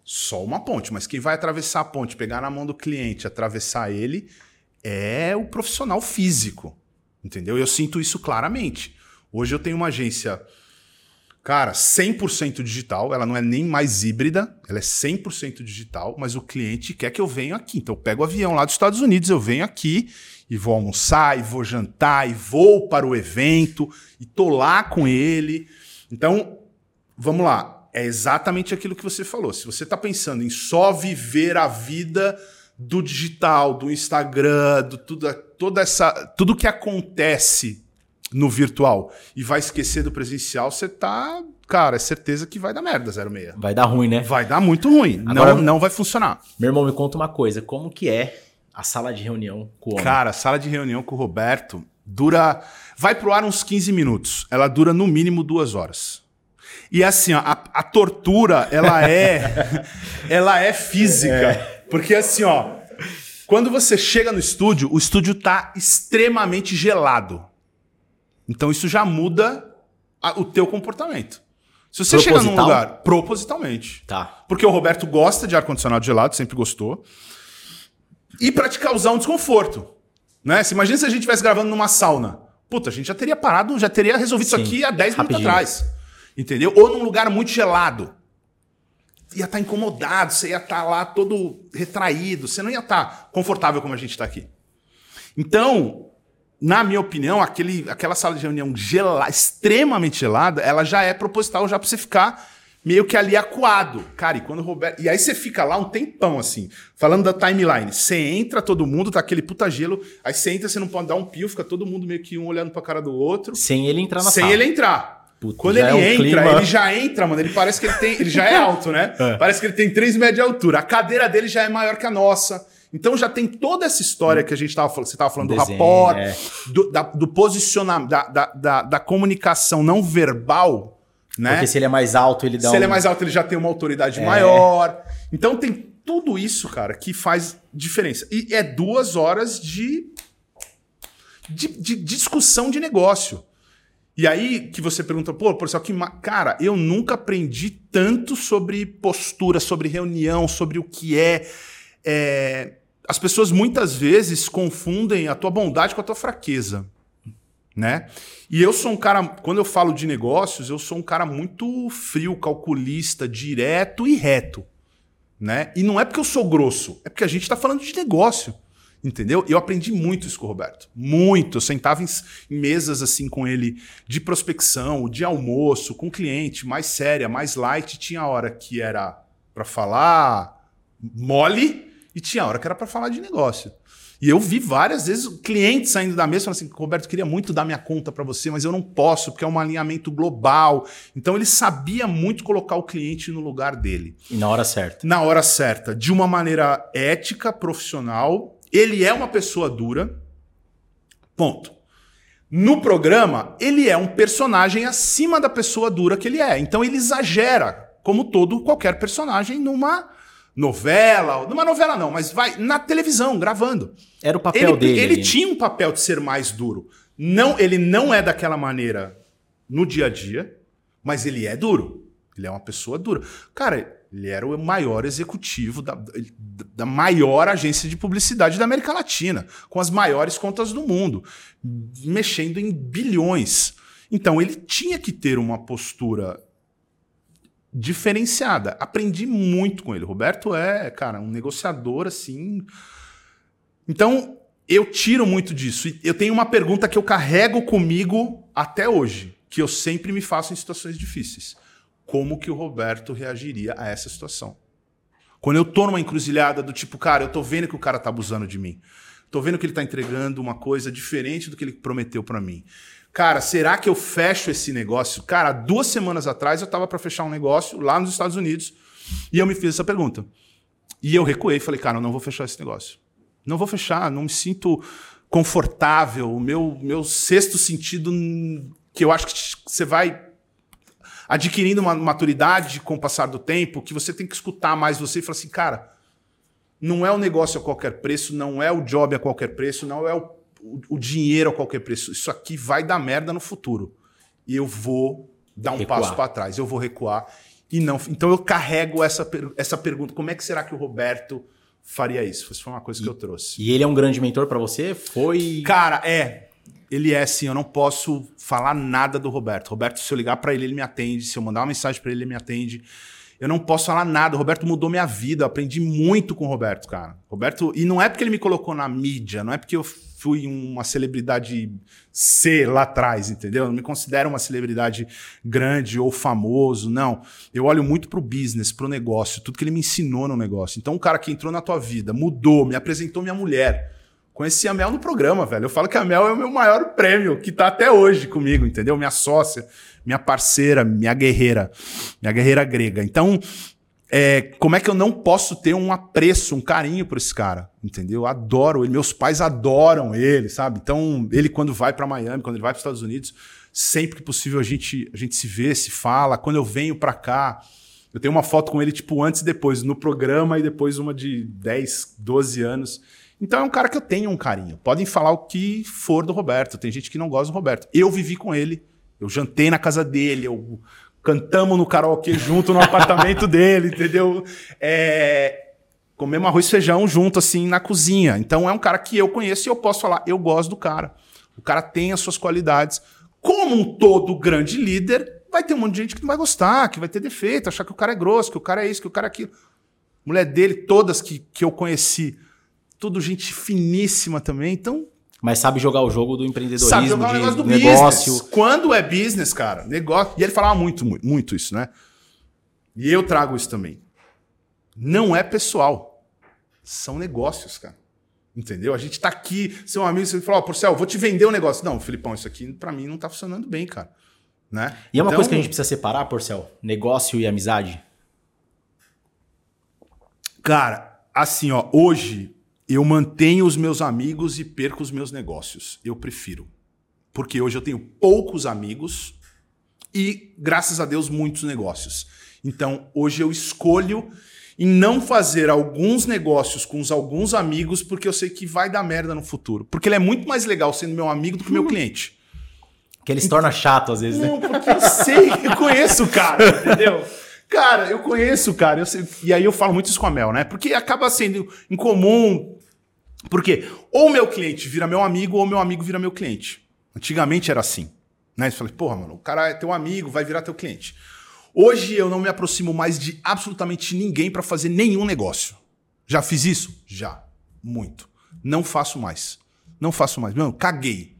[SPEAKER 2] Só uma ponte, mas quem vai atravessar a ponte, pegar na mão do cliente, atravessar ele, é o profissional físico. Entendeu? Eu sinto isso claramente. Hoje eu tenho uma agência, cara, 100% digital, ela não é nem mais híbrida, ela é 100% digital, mas o cliente quer que eu venha aqui. Então eu pego o avião lá dos Estados Unidos, eu venho aqui e vou almoçar, e vou jantar, e vou para o evento, e tô lá com ele. Então, vamos lá. É exatamente aquilo que você falou. Se você está pensando em só viver a vida do digital, do Instagram, do tudo, toda essa, tudo que acontece no virtual e vai esquecer do presencial, você tá, cara, é certeza que vai dar merda 06.
[SPEAKER 1] Vai dar ruim, né?
[SPEAKER 2] Vai dar muito ruim. Agora, não, não vai funcionar.
[SPEAKER 1] Meu irmão, me conta uma coisa, como que é a sala de reunião com o homem?
[SPEAKER 2] Cara, a sala de reunião com o Roberto dura, vai pro ar uns 15 minutos. Ela dura no mínimo duas horas. E assim, ó, a, a tortura, ela é, ela é física. É. Porque assim, ó, quando você chega no estúdio, o estúdio tá extremamente gelado. Então isso já muda a, o teu comportamento. Se você chega num lugar propositalmente.
[SPEAKER 1] Tá.
[SPEAKER 2] Porque o Roberto gosta de ar condicionado gelado, sempre gostou. E para te causar um desconforto, né? Se imagina se a gente estivesse gravando numa sauna. Puta, a gente já teria parado, já teria resolvido Sim, isso aqui há 10 minutos atrás. Entendeu? Ou num lugar muito gelado ia estar tá incomodado, você ia estar tá lá todo retraído, você não ia estar tá confortável como a gente está aqui. Então, na minha opinião, aquele, aquela sala de reunião gelada, extremamente gelada, ela já é proposital já para você ficar meio que ali acuado. Cara, e quando o Roberto. E aí você fica lá um tempão, assim, falando da timeline. Você entra, todo mundo, tá aquele puta gelo. Aí você entra, você não pode dar um pio, fica todo mundo meio que um olhando pra cara do outro.
[SPEAKER 1] Sem ele entrar na
[SPEAKER 2] sem
[SPEAKER 1] sala.
[SPEAKER 2] Sem ele entrar. Puta, Quando ele é um entra, clima... ele já entra, mano. Ele parece que ele tem. Ele já é alto, né? É. Parece que ele tem 3 metros de altura. A cadeira dele já é maior que a nossa. Então já tem toda essa história que a gente estava falando, você estava falando
[SPEAKER 1] Desenho,
[SPEAKER 2] do rapport,
[SPEAKER 1] é.
[SPEAKER 2] do, da- do posicionamento, da, da, da, da comunicação não verbal, né?
[SPEAKER 1] Porque se ele é mais alto, ele dá
[SPEAKER 2] Se ele é
[SPEAKER 1] um-
[SPEAKER 2] mais alto, ele já tem uma autoridade
[SPEAKER 1] É.
[SPEAKER 2] maior. Então tem tudo isso, cara, que faz diferença. E é duas horas de, de, de discussão de negócio. E aí que você pergunta, pô, professor, que cara, eu nunca aprendi tanto sobre postura, sobre reunião, sobre o que é. é, As pessoas muitas vezes confundem a tua bondade com a tua fraqueza, né? E eu sou um cara, quando eu falo de negócios, eu sou um cara muito frio, calculista, direto e reto, né? E não é porque eu sou grosso, é porque a gente está falando de negócio. Entendeu? Eu aprendi muito isso com o Roberto. Muito. Eu sentava em, em mesas assim com ele de prospecção, de almoço, com cliente, mais séria, mais light. Tinha hora que era para falar mole e tinha hora que era para falar de negócio. E eu vi várias vezes clientes saindo da mesa falando assim: Roberto, eu queria muito dar minha conta para você, mas eu não posso, porque é um alinhamento global. Então ele sabia muito colocar o cliente no lugar dele
[SPEAKER 1] E na hora certa.
[SPEAKER 2] na hora certa, de uma maneira ética, profissional. Ele é uma pessoa dura. Ponto. No programa, ele é um personagem acima da pessoa dura que ele é. Então ele exagera, como todo qualquer personagem numa novela, numa novela não, mas vai na televisão gravando.
[SPEAKER 1] Era o papel
[SPEAKER 2] Ele,
[SPEAKER 1] dele.
[SPEAKER 2] ele
[SPEAKER 1] ali.
[SPEAKER 2] tinha um papel de ser mais duro. Não, ele não é daquela maneira no dia a dia, mas ele é duro. Ele é uma pessoa dura. Cara, ele era o maior executivo da, da maior agência de publicidade da América Latina, com as maiores contas do mundo, mexendo em bilhões. Então ele tinha que ter uma postura diferenciada. Aprendi muito com ele. Roberto é, cara, um negociador assim. Então, eu tiro muito disso. E eu tenho uma pergunta que eu carrego comigo até hoje, que eu sempre me faço em situações difíceis. Como que o Roberto reagiria a essa situação? Quando eu tô numa encruzilhada do tipo, cara, eu tô vendo que o cara tá abusando de mim. Tô vendo que ele tá entregando uma coisa diferente do que ele prometeu para mim. Cara, será que eu fecho esse negócio? Cara, duas semanas atrás eu tava para fechar um negócio lá nos Estados Unidos e eu me fiz essa pergunta. E eu recuei e falei, cara, eu não vou fechar esse negócio. Não vou fechar, não me sinto confortável. O meu, meu sexto sentido, hum, que eu acho que você vai adquirindo uma maturidade com o passar do tempo, que você tem que escutar mais você e falar assim, cara, não é o negócio a qualquer preço, não é o job a qualquer preço, não é o, o, o dinheiro a qualquer preço. Isso aqui vai dar merda no futuro. E eu vou dar um
[SPEAKER 1] Recuar.
[SPEAKER 2] passo para trás, eu vou recuar. E não, então eu carrego essa, essa pergunta: como é que será que o Roberto faria isso? Isso foi uma coisa que eu trouxe.
[SPEAKER 1] E ele é um grande mentor pra você? Foi.
[SPEAKER 2] Cara, é. Ele é assim, eu não posso falar nada do Roberto. Roberto, se eu ligar pra ele, ele me atende. Se eu mandar uma mensagem pra ele, ele me atende. Eu não posso falar nada. O Roberto mudou minha vida. Eu aprendi muito com o Roberto, cara. Roberto, e não é porque ele me colocou na mídia, não é porque eu fui uma celebridade C lá atrás, entendeu? Eu não me considero uma celebridade grande ou famoso, não. Eu olho muito pro business, pro negócio, tudo que ele me ensinou no negócio. Então, um cara que entrou na tua vida, mudou, me apresentou minha mulher. Conheci a Mel no programa, velho. Eu falo que a Mel é o meu maior prêmio, que tá até hoje comigo, entendeu? Minha sócia, minha parceira, minha guerreira, minha guerreira grega. Então, é, como é que eu não posso ter um apreço, um carinho por esse cara, entendeu? Eu adoro ele, meus pais adoram ele, sabe? Então, ele quando vai para Miami, quando ele vai para os Estados Unidos, sempre que possível a gente, a gente se vê, se fala. Quando eu venho para cá, eu tenho uma foto com ele, tipo, antes e depois, no programa, e depois uma de 10, 12 anos. Então é um cara que eu tenho um carinho. Podem falar o que for do Roberto. Tem gente que não gosta do Roberto. Eu vivi com ele, eu jantei na casa dele, eu cantamos no karaokê junto no apartamento dele, entendeu? É, comemos arroz e feijão junto, assim, na cozinha. Então é um cara que eu conheço e eu posso falar, eu gosto do cara. O cara tem as suas qualidades. Como um todo grande líder, vai ter um monte de gente que não vai gostar, que vai ter defeito, achar que o cara é grosso, que o cara é isso, que o cara é aquilo. Mulher dele, todas que, que eu conheci, tudo gente finíssima também. Então,
[SPEAKER 1] Mas sabe jogar o jogo do empreendedorismo,
[SPEAKER 2] sabe jogar o negócio do
[SPEAKER 1] negócio.
[SPEAKER 2] business. Quando é business, cara, negócio. E ele falava muito, muito, muito isso, né? E eu trago isso também. Não é pessoal. São negócios, cara. Entendeu? A gente tá aqui, seu amigo, você fala, ó, Porcel, vou te vender um negócio. Não, Filipão, isso aqui pra mim não tá funcionando bem, cara. Né?
[SPEAKER 1] E é uma
[SPEAKER 2] Então,
[SPEAKER 1] coisa que a gente precisa separar, Porcel: negócio e amizade.
[SPEAKER 2] Cara, assim, ó, hoje eu mantenho os meus amigos e perco os meus negócios. Eu prefiro. Porque hoje eu tenho poucos amigos e, graças a Deus, muitos negócios. Então, hoje eu escolho em não fazer alguns negócios com os alguns amigos porque eu sei que vai dar merda no futuro. Porque ele é muito mais legal sendo meu amigo do que meu cliente.
[SPEAKER 1] Que ele se torna chato às vezes, né?
[SPEAKER 2] Não, porque eu sei, eu conheço o cara, entendeu? Cara, eu conheço o cara. Eu sei, e aí eu falo muito isso com a Mel, né? Porque acaba sendo incomum. Porque ou meu cliente vira meu amigo ou meu amigo vira meu cliente. Antigamente era assim. Né? Você fala, porra, mano, o cara é teu amigo, vai virar teu cliente. Hoje eu não me aproximo mais de absolutamente ninguém para fazer nenhum negócio. Já fiz isso? Já. Muito. Não faço mais. Não faço mais. Mano, caguei.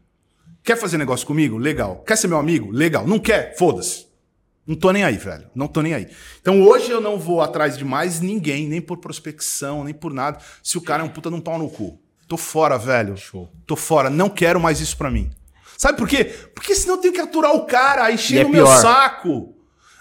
[SPEAKER 2] Quer fazer negócio comigo? Legal. Quer ser meu amigo? Legal. Não quer? Foda-se. Não tô nem aí, velho. Não tô nem aí. Então hoje eu não vou atrás de mais ninguém, nem por prospecção, nem por nada, se o cara é um puta de um pau no cu. Tô fora, velho.
[SPEAKER 1] Show.
[SPEAKER 2] Tô fora. Não quero mais isso pra mim. Sabe por quê? Porque senão eu tenho que aturar o cara, encher
[SPEAKER 1] E é
[SPEAKER 2] o meu
[SPEAKER 1] pior.
[SPEAKER 2] saco.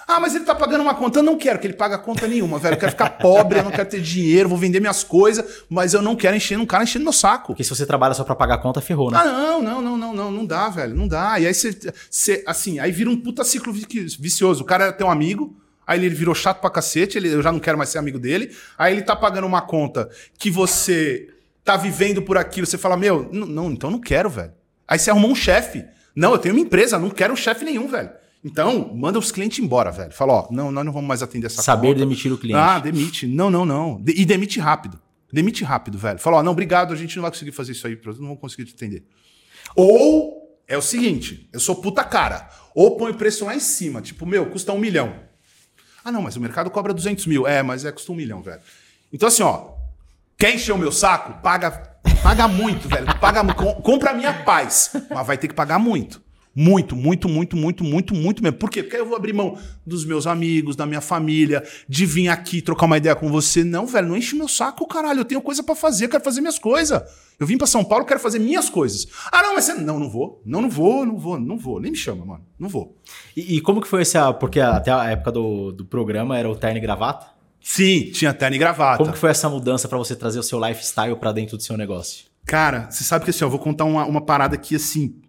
[SPEAKER 2] Ah, mas ele tá pagando uma conta. Eu não quero que ele pague conta nenhuma, velho. Eu quero ficar pobre, eu não quero ter dinheiro, vou vender minhas coisas, mas eu não quero encher um cara enchendo meu saco.
[SPEAKER 1] Porque se você trabalha só pra pagar a conta, ferrou, né?
[SPEAKER 2] Ah, não, não, não, não, não, não dá, velho, não dá. E aí você, você assim, aí vira um puta ciclo vi- vicioso. O cara é teu amigo, aí ele virou chato pra cacete, ele, eu já não quero mais ser amigo dele. Aí ele tá pagando uma conta que você tá vivendo por aquilo, você fala, meu, não, então não quero, velho. Aí você arrumou um chefe. Não, eu tenho uma empresa, não quero um chefe nenhum, velho. Então, manda os clientes embora, velho. Fala, ó, não, nós não vamos mais atender essa
[SPEAKER 1] Saber
[SPEAKER 2] conta.
[SPEAKER 1] demitir o cliente.
[SPEAKER 2] Ah, demite. Não, não, não. De- e demite rápido. Demite rápido, velho. Fala, ó, não, obrigado, a gente não vai conseguir fazer isso aí, não vamos conseguir te atender. Ou é o seguinte, eu sou puta cara. Ou põe o preço lá em cima, tipo, meu, custa um milhão. Ah, não, mas o mercado cobra 200 mil. É, mas é, custa um milhão, velho. Então, assim, ó, quer encher o meu saco? Paga, paga muito, velho. Paga, com- compra a minha paz. Mas vai ter que pagar muito. Muito, muito, muito, muito, muito, muito mesmo. Por quê? Porque eu vou abrir mão dos meus amigos, da minha família, de vir aqui trocar uma ideia com você. Não, velho, não enche meu saco, caralho. Eu tenho coisa pra fazer, eu quero fazer minhas coisas. Eu vim pra São Paulo, quero fazer minhas coisas. Ah, não, mas você. Não, não vou. Não, não vou, não vou, não vou. Nem me chama, mano. Não vou.
[SPEAKER 1] E, e como que foi essa. Porque até a época do, do programa era o terno e gravata.
[SPEAKER 2] Sim, tinha terno e gravata.
[SPEAKER 1] Como que foi essa mudança pra você trazer o seu lifestyle pra dentro do seu negócio?
[SPEAKER 2] Cara, você sabe que assim, ó, eu vou contar uma, uma parada aqui assim.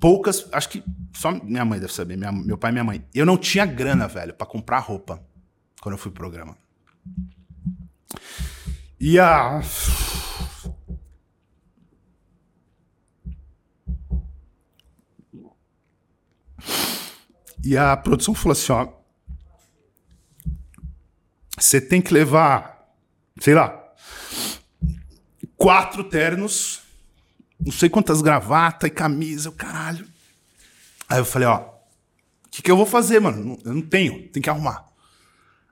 [SPEAKER 2] Poucas, acho que só minha mãe deve saber, minha- meu pai e minha mãe. Eu não tinha grana, velho, pra comprar roupa quando eu fui pro programa. E a. E a produção falou assim: ó. Você tem que levar, sei lá, quatro ternos, não sei quantas gravatas e camisa, o caralho. Aí eu falei, ó, o que, que eu vou fazer, mano? Eu não tenho, tem que arrumar.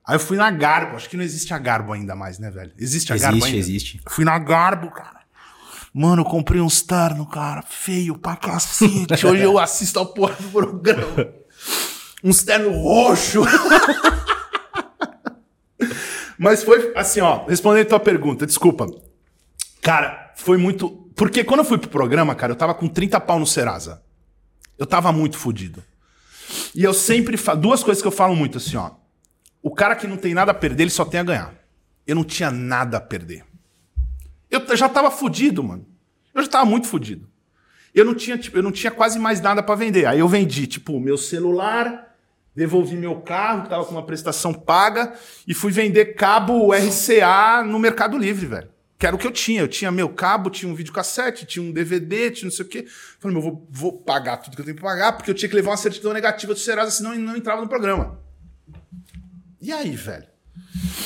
[SPEAKER 2] Aí eu fui na Garbo, acho que não existe a Garbo ainda mais, né, velho? Existe a Garbo
[SPEAKER 1] Existe,
[SPEAKER 2] ainda?
[SPEAKER 1] existe.
[SPEAKER 2] Fui na Garbo, cara. Mano, eu comprei uns terno, cara, feio pra cacete. Hoje eu assisto ao porra do programa. Uns terno roxo. Mas foi assim, ó, respondendo a tua pergunta, desculpa. Cara, foi muito. Porque quando eu fui pro programa, cara, eu tava com 30 pau no Serasa. Eu tava muito fudido. E eu sempre falo. Duas coisas que eu falo muito assim, ó. O cara que não tem nada a perder, ele só tem a ganhar. Eu não tinha nada a perder. Eu já tava fudido, mano. Eu já tava muito fudido. Eu não tinha, tipo, eu não tinha quase mais nada pra vender. Aí eu vendi, tipo, meu celular, devolvi meu carro, que tava com uma prestação paga, e fui vender cabo RCA no Mercado Livre, velho. Que era o que eu tinha. Eu tinha meu cabo, tinha um videocassete, tinha um DVD, tinha não sei o quê. Falei, meu, vou, vou pagar tudo que eu tenho pra pagar, porque eu tinha que levar uma certidão negativa do Serasa, senão eu não entrava no programa. E aí, velho?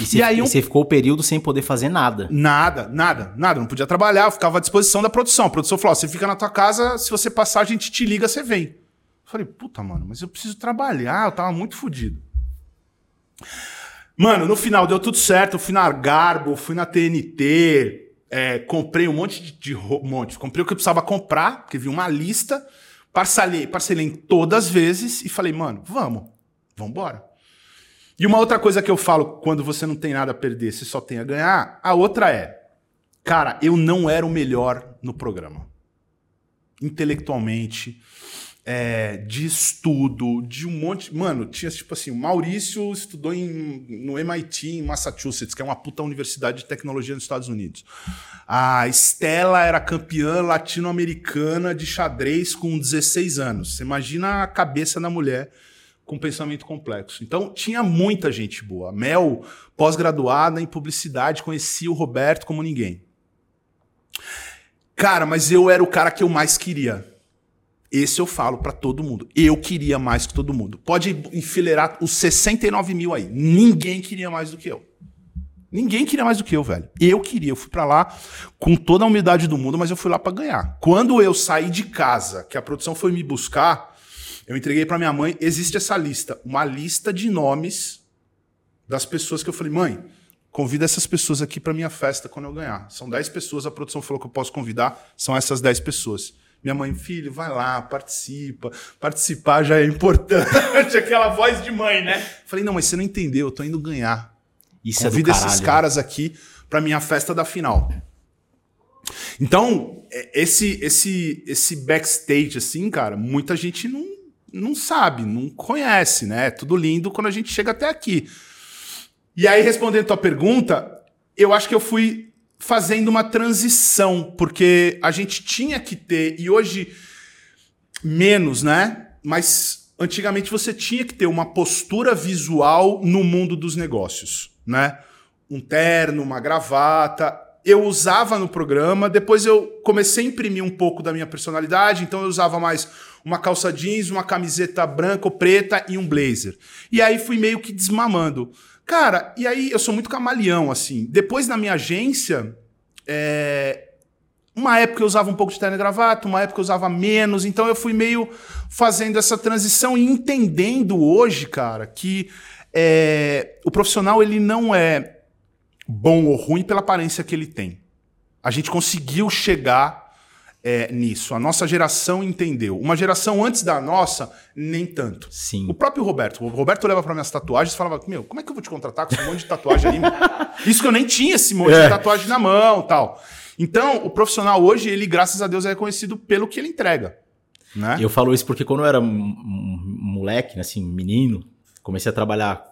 [SPEAKER 1] E você,
[SPEAKER 2] E aí
[SPEAKER 1] e
[SPEAKER 2] um-
[SPEAKER 1] você ficou o período sem poder fazer nada.
[SPEAKER 2] Nada, nada, nada. Não podia trabalhar, eu ficava à disposição da produção. A produção falou: ó, você fica na tua casa, se você passar, a gente te liga, você vem. Eu falei, puta, mano, mas eu preciso trabalhar, eu tava muito fodido. Mano, no final deu tudo certo. Fui na Garbo, fui na TNT, é, comprei um monte de, de um monte. Comprei o que eu precisava comprar, porque vi uma lista, parcelei, parcelei em todas as vezes e falei, mano, vamos, vambora. E uma outra coisa que eu falo quando você não tem nada a perder, você só tem a ganhar, a outra é, cara, eu não era o melhor no programa. Intelectualmente, é, de estudo, de um monte. Mano, tinha tipo assim: o Maurício estudou em, no MIT, em Massachusetts, que é uma puta universidade de tecnologia nos Estados Unidos. A Estela era campeã latino-americana de xadrez com 16 anos. Você imagina a cabeça da mulher com pensamento complexo. Então, tinha muita gente boa. Mel, pós-graduada em publicidade, conhecia o Roberto como ninguém. Cara, mas eu era o cara que eu mais queria. Esse eu falo para todo mundo. Eu queria mais que todo mundo. Pode enfileirar os 69 mil aí. Ninguém queria mais do que eu. Ninguém queria mais do que eu, velho. Eu queria. Eu fui para lá com toda a humildade do mundo, mas eu fui lá para ganhar. Quando eu saí de casa, que a produção foi me buscar, eu entreguei para minha mãe. Existe essa lista, uma lista de nomes das pessoas que eu falei, mãe, convida essas pessoas aqui para minha festa quando eu ganhar. São 10 pessoas, a produção falou que eu posso convidar, são essas 10 pessoas. Minha mãe, filho, vai lá, participa. Participar já é importante, aquela voz de mãe, né? Falei, não, mas você não entendeu, eu tô indo ganhar. Isso Convida é esses caras aqui para minha festa da final. Então, é, esse esse esse backstage assim, cara, muita gente não, não sabe, não conhece, né? É tudo lindo quando a gente chega até aqui. E aí respondendo a tua pergunta, eu acho que eu fui fazendo uma transição, porque a gente tinha que ter, e hoje menos, né? Mas antigamente você tinha que ter uma postura visual no mundo dos negócios, né? Um terno, uma gravata. Eu usava no programa, depois eu comecei a imprimir um pouco da minha personalidade, então eu usava mais uma calça jeans, uma camiseta branca ou preta e um blazer. E aí fui meio que desmamando. Cara, e aí eu sou muito camaleão, assim. Depois na minha agência, é... uma época eu usava um pouco de terno e gravata, uma época eu usava menos, então eu fui meio fazendo essa transição e entendendo hoje, cara, que é... o profissional ele não é bom ou ruim pela aparência que ele tem. A gente conseguiu chegar é, nisso. A nossa geração entendeu. Uma geração antes da nossa, nem tanto.
[SPEAKER 1] Sim.
[SPEAKER 2] O próprio Roberto. O Roberto olhava para minhas tatagens e falava: Meu, como é que eu vou te contratar com esse monte de tatuagem aí? Isso que eu nem tinha esse monte é. de tatuagem na mão tal. Então, o profissional hoje, ele, graças a Deus, é reconhecido pelo que ele entrega. Né?
[SPEAKER 1] Eu falo isso porque quando eu era moleque, assim, menino, comecei a trabalhar.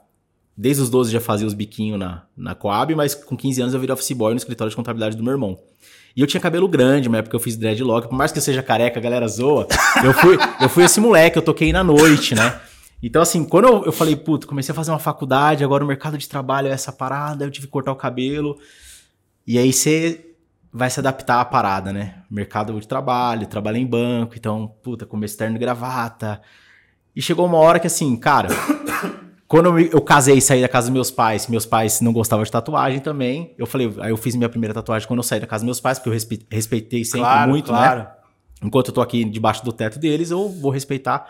[SPEAKER 1] Desde os 12 já fazia os biquinhos na, na Coab, mas com 15 anos eu virei office boy no escritório de contabilidade do meu irmão. E eu tinha cabelo grande, uma época eu fiz dreadlock. Por mais que eu seja careca, a galera zoa. Eu fui, eu fui esse moleque, eu toquei na noite, né? Então, assim, quando eu, eu falei, puto, comecei a fazer uma faculdade, agora o mercado de trabalho é essa parada, eu tive que cortar o cabelo. E aí você vai se adaptar à parada, né? Mercado de trabalho, trabalho em banco, então, puta, começo terno e gravata. E chegou uma hora que, assim, cara, quando eu, eu, casei e saí da casa dos meus pais, meus pais não gostavam de tatuagem também. Eu falei, aí eu fiz minha primeira tatuagem quando eu saí da casa dos meus pais, porque eu respe, respeitei sempre claro, muito, né? claro. né? Enquanto eu tô aqui debaixo do teto deles, eu vou respeitar.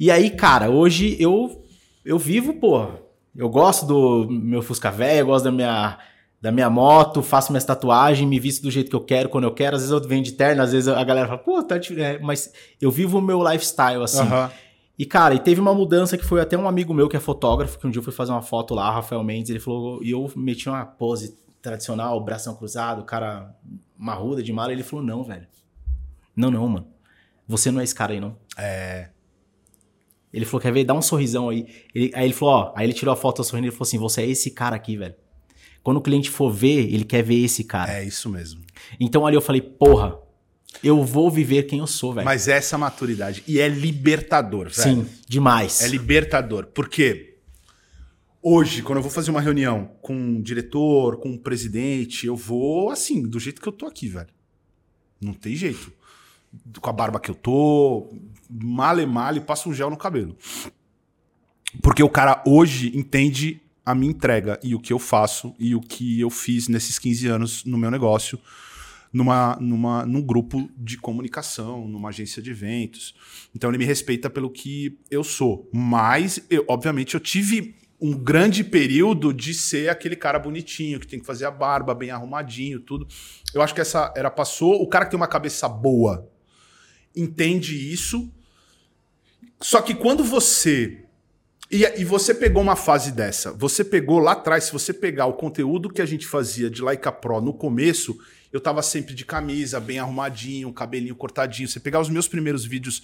[SPEAKER 1] E aí, cara, hoje eu eu vivo, porra. Eu gosto do meu Fusca velho, eu gosto da minha da minha moto, faço minhas tatuagens, me visto do jeito que eu quero, quando eu quero. Às vezes eu venho de terno, às vezes a galera fala, pô, tá diferente. Mas eu vivo o meu lifestyle, assim. Uhum. E, cara, e teve uma mudança que foi até um amigo meu que é fotógrafo, que um dia eu fui fazer uma foto lá, Rafael Mendes, ele falou, e eu meti uma pose tradicional, bração cruzado, cara marruda de mala, ele falou, não, velho. Não, não, mano. Você não é esse cara aí, não.
[SPEAKER 2] É.
[SPEAKER 1] Ele falou, quer ver? Dá um sorrisão aí. Ele, aí ele falou, ó, aí ele tirou a foto sorrindo e falou assim, você é esse cara aqui, velho. Quando o cliente for ver, ele quer ver esse cara.
[SPEAKER 2] É isso mesmo.
[SPEAKER 1] Então ali eu falei, porra, eu vou viver quem eu sou, velho.
[SPEAKER 2] Mas essa maturidade. E é libertador, velho.
[SPEAKER 1] Sim, demais.
[SPEAKER 2] É libertador. Porque hoje, quando eu vou fazer uma reunião com um diretor, com um presidente, eu vou assim, do jeito que eu tô aqui, velho. Não tem jeito. Com a barba que eu tô, male male, passo um gel no cabelo. Porque o cara hoje entende a minha entrega e o que eu faço e o que eu fiz nesses 15 anos no meu negócio numa, numa, num grupo de comunicação, numa agência de eventos. Então ele me respeita pelo que eu sou. Mas, eu, obviamente, eu tive um grande período de ser aquele cara bonitinho, que tem que fazer a barba bem arrumadinho, tudo. Eu acho que essa era passou. O cara que tem uma cabeça boa entende isso. Só que quando você. E, e você pegou uma fase dessa. Você pegou lá atrás, se você pegar o conteúdo que a gente fazia de Laika Pro no começo, eu tava sempre de camisa, bem arrumadinho, cabelinho cortadinho. Você pegar os meus primeiros vídeos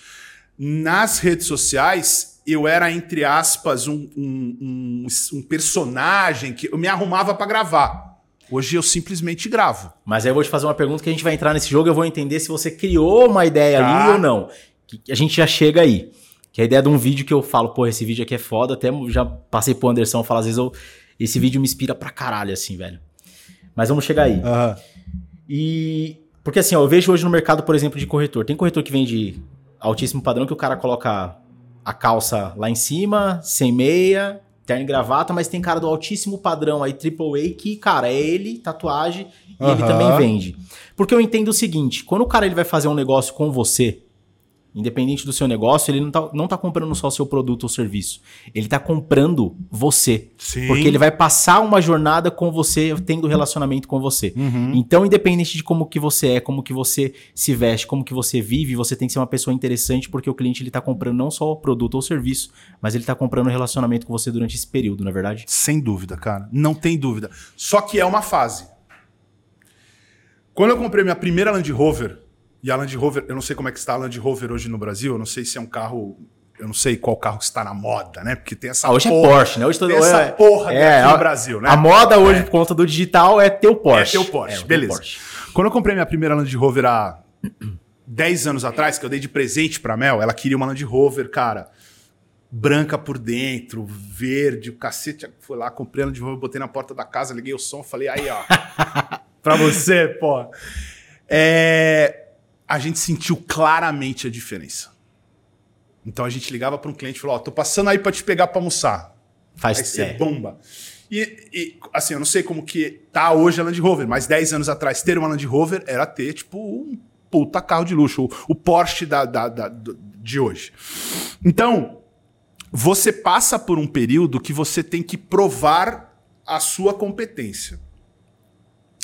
[SPEAKER 2] nas redes sociais, eu era, entre aspas, um, um, um, um personagem que eu me arrumava para gravar. Hoje eu simplesmente gravo.
[SPEAKER 1] Mas aí eu vou te fazer uma pergunta que a gente vai entrar nesse jogo eu vou entender se você criou uma ideia tá. ali ou não. Que a gente já chega aí. Que é a ideia de um vídeo que eu falo, pô, esse vídeo aqui é foda. Até já passei pro Anderson falar, às vezes eu, esse vídeo me inspira pra caralho, assim, velho. Mas vamos chegar aí. Uhum. E. Porque assim, ó, eu vejo hoje no mercado, por exemplo, de corretor. Tem corretor que vende altíssimo padrão que o cara coloca a calça lá em cima, sem meia, terno e gravata, mas tem cara do altíssimo padrão aí, AAA, que, cara, é ele, tatuagem, e uhum. ele também vende. Porque eu entendo o seguinte, quando o cara ele vai fazer um negócio com você, Independente do seu negócio, ele não tá, não tá comprando só o seu produto ou serviço. Ele tá comprando você. Sim. Porque ele vai passar uma jornada com você, tendo relacionamento com você. Uhum. Então, independente de como que você é, como que você se veste, como que você vive, você tem que ser uma pessoa interessante, porque o cliente ele tá comprando não só o produto ou serviço, mas ele tá comprando relacionamento com você durante esse período, na é verdade?
[SPEAKER 2] Sem dúvida, cara. Não tem dúvida. Só que é uma fase. Quando eu comprei minha primeira Land Rover, e a Land Rover, eu não sei como é que está a Land Rover hoje no Brasil, eu não sei se é um carro eu não sei qual carro está na moda, né? Porque tem essa
[SPEAKER 1] ah, hoje é porra, é Porsche, né? Hoje
[SPEAKER 2] todo, tem essa é, porra
[SPEAKER 1] é,
[SPEAKER 2] aqui no Brasil, né?
[SPEAKER 1] A moda hoje, é. por conta do digital, é ter o Porsche.
[SPEAKER 2] É ter o Porsche, é, beleza. Porsche. Quando eu comprei minha primeira Land Rover há 10 anos atrás, que eu dei de presente pra Mel, ela queria uma Land Rover, cara, branca por dentro, verde, o cacete. Fui lá, comprei a Land Rover, botei na porta da casa, liguei o som, falei, aí, ó, pra você, pô. É a gente sentiu claramente a diferença. Então a gente ligava para um cliente e falou: Ó, oh, tô passando aí para te pegar para almoçar.
[SPEAKER 1] Faz
[SPEAKER 2] aí você é. bomba. E, e, assim, eu não sei como que tá hoje a Land Rover, mas 10 anos atrás ter uma Land Rover era ter, tipo, um puta carro de luxo, o, o Porsche da, da, da, de hoje. Então, você passa por um período que você tem que provar a sua competência.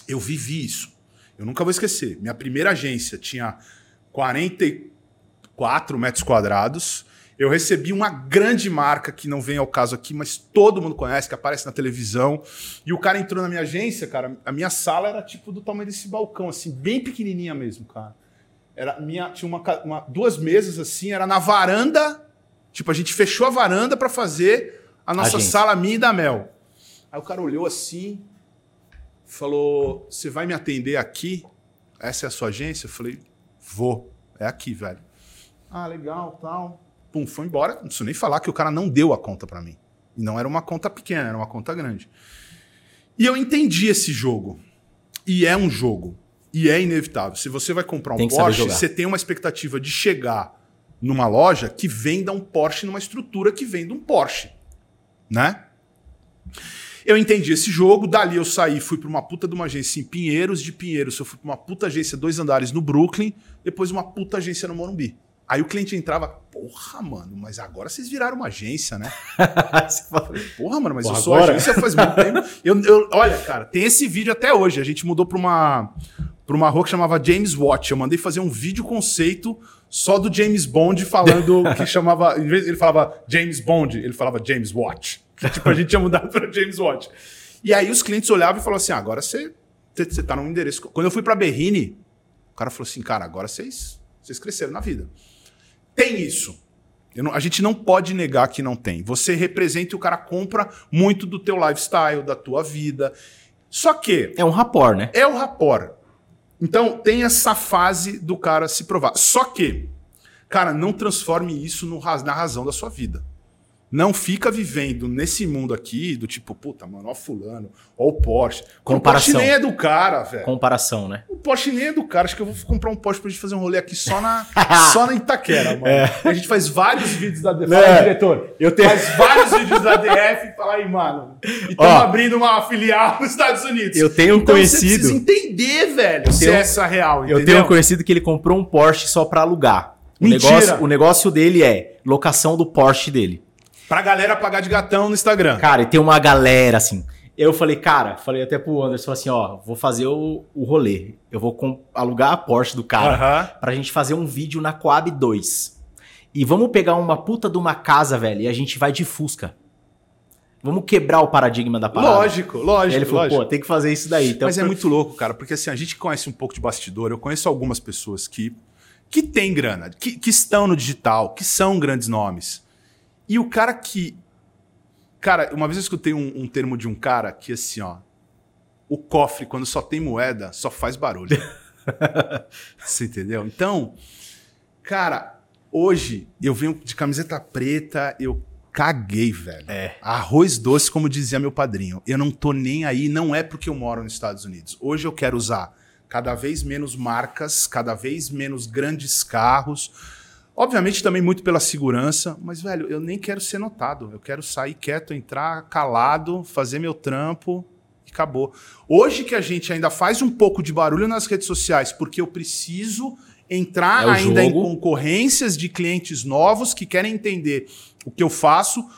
[SPEAKER 2] Eu vivi isso. Eu nunca vou esquecer. Minha primeira agência tinha 44 metros quadrados. Eu recebi uma grande marca que não vem ao caso aqui, mas todo mundo conhece, que aparece na televisão. E o cara entrou na minha agência, cara. A minha sala era tipo do tamanho desse balcão, assim, bem pequenininha mesmo, cara. Era minha, tinha uma, uma duas mesas assim, era na varanda. Tipo, a gente fechou a varanda para fazer a nossa a sala minha e da Mel. Aí o cara olhou assim, falou: Você vai me atender aqui? Essa é a sua agência? Eu falei: Vou. É aqui, velho. Ah, legal, tal. Pum, foi embora. Não preciso nem falar que o cara não deu a conta para mim. E não era uma conta pequena, era uma conta grande. E eu entendi esse jogo. E é um jogo. E é inevitável. Se você vai comprar um Porsche, você tem uma expectativa de chegar numa loja que venda um Porsche numa estrutura que venda um Porsche. Né? Eu entendi esse jogo, dali eu saí, fui para uma puta de uma agência em Pinheiros, de Pinheiros eu fui para uma puta agência dois andares no Brooklyn, depois uma puta agência no Morumbi. Aí o cliente entrava, porra, mano, mas agora vocês viraram uma agência, né? falei, porra, mano, mas porra, eu sou agora? agência faz muito tempo. Eu, eu, olha, cara, tem esse vídeo até hoje. A gente mudou para uma, pra uma rua que chamava James Watch. Eu mandei fazer um vídeo conceito só do James Bond falando que chamava. Em vez ele falava James Bond, ele falava James Watch. Tipo, a gente tinha mudado para James Watch. E aí os clientes olhavam e falavam assim: ah, agora você, você tá num endereço. Quando eu fui para Berrini, o cara falou assim: cara, agora vocês, vocês cresceram na vida. Tem isso. Não, a gente não pode negar que não tem. Você representa e o cara compra muito do teu lifestyle, da tua vida. Só que.
[SPEAKER 1] É um rapport, né?
[SPEAKER 2] É o um rapport. Então tem essa fase do cara se provar. Só que, cara, não transforme isso no, na razão da sua vida não fica vivendo nesse mundo aqui do tipo, puta, mano, ó fulano, ó o Porsche.
[SPEAKER 1] Comparação.
[SPEAKER 2] O Porsche nem é do cara, velho.
[SPEAKER 1] Comparação, né?
[SPEAKER 2] O Porsche nem é do cara. Acho que eu vou comprar um Porsche pra gente fazer um rolê aqui só na, só na Itaquera, mano. É. A gente faz vários vídeos da DF. Fala,
[SPEAKER 1] é. diretor.
[SPEAKER 2] Eu tenho... Faz vários vídeos da DF e fala aí, mano. E estamos abrindo uma filial nos Estados Unidos.
[SPEAKER 1] Eu tenho um então, conhecido. Você
[SPEAKER 2] precisa entender, velho, se é essa real.
[SPEAKER 1] Entendeu? Eu tenho um conhecido que ele comprou um Porsche só pra alugar. O negócio, o negócio dele é locação do Porsche dele.
[SPEAKER 2] Pra galera pagar de gatão no Instagram.
[SPEAKER 1] Cara, e tem uma galera assim. Eu falei, cara, falei até pro Anderson assim, ó, vou fazer o, o rolê. Eu vou alugar a Porsche do cara uhum. pra gente fazer um vídeo na Coab 2. E vamos pegar uma puta de uma casa, velho, e a gente vai de Fusca. Vamos quebrar o paradigma da parada.
[SPEAKER 2] Lógico, lógico.
[SPEAKER 1] E ele falou,
[SPEAKER 2] lógico.
[SPEAKER 1] pô, tem que fazer isso daí.
[SPEAKER 2] Então, Mas é muito louco, cara, porque assim, a gente conhece um pouco de bastidor. Eu conheço algumas pessoas que que tem grana, que, que estão no digital, que são grandes nomes. E o cara que. Cara, uma vez eu escutei um, um termo de um cara que assim, ó. O cofre, quando só tem moeda, só faz barulho. Você entendeu? Então, cara, hoje eu venho de camiseta preta, eu caguei, velho.
[SPEAKER 1] É.
[SPEAKER 2] Arroz doce, como dizia meu padrinho. Eu não tô nem aí, não é porque eu moro nos Estados Unidos. Hoje eu quero usar cada vez menos marcas, cada vez menos grandes carros. Obviamente também muito pela segurança, mas, velho, eu nem quero ser notado. Eu quero sair quieto, entrar calado, fazer meu trampo e acabou. Hoje que a gente ainda faz um pouco de barulho nas redes sociais, porque eu preciso entrar
[SPEAKER 1] É
[SPEAKER 2] ainda em
[SPEAKER 1] jogo.
[SPEAKER 2] concorrências de clientes novos que querem entender o que eu faço.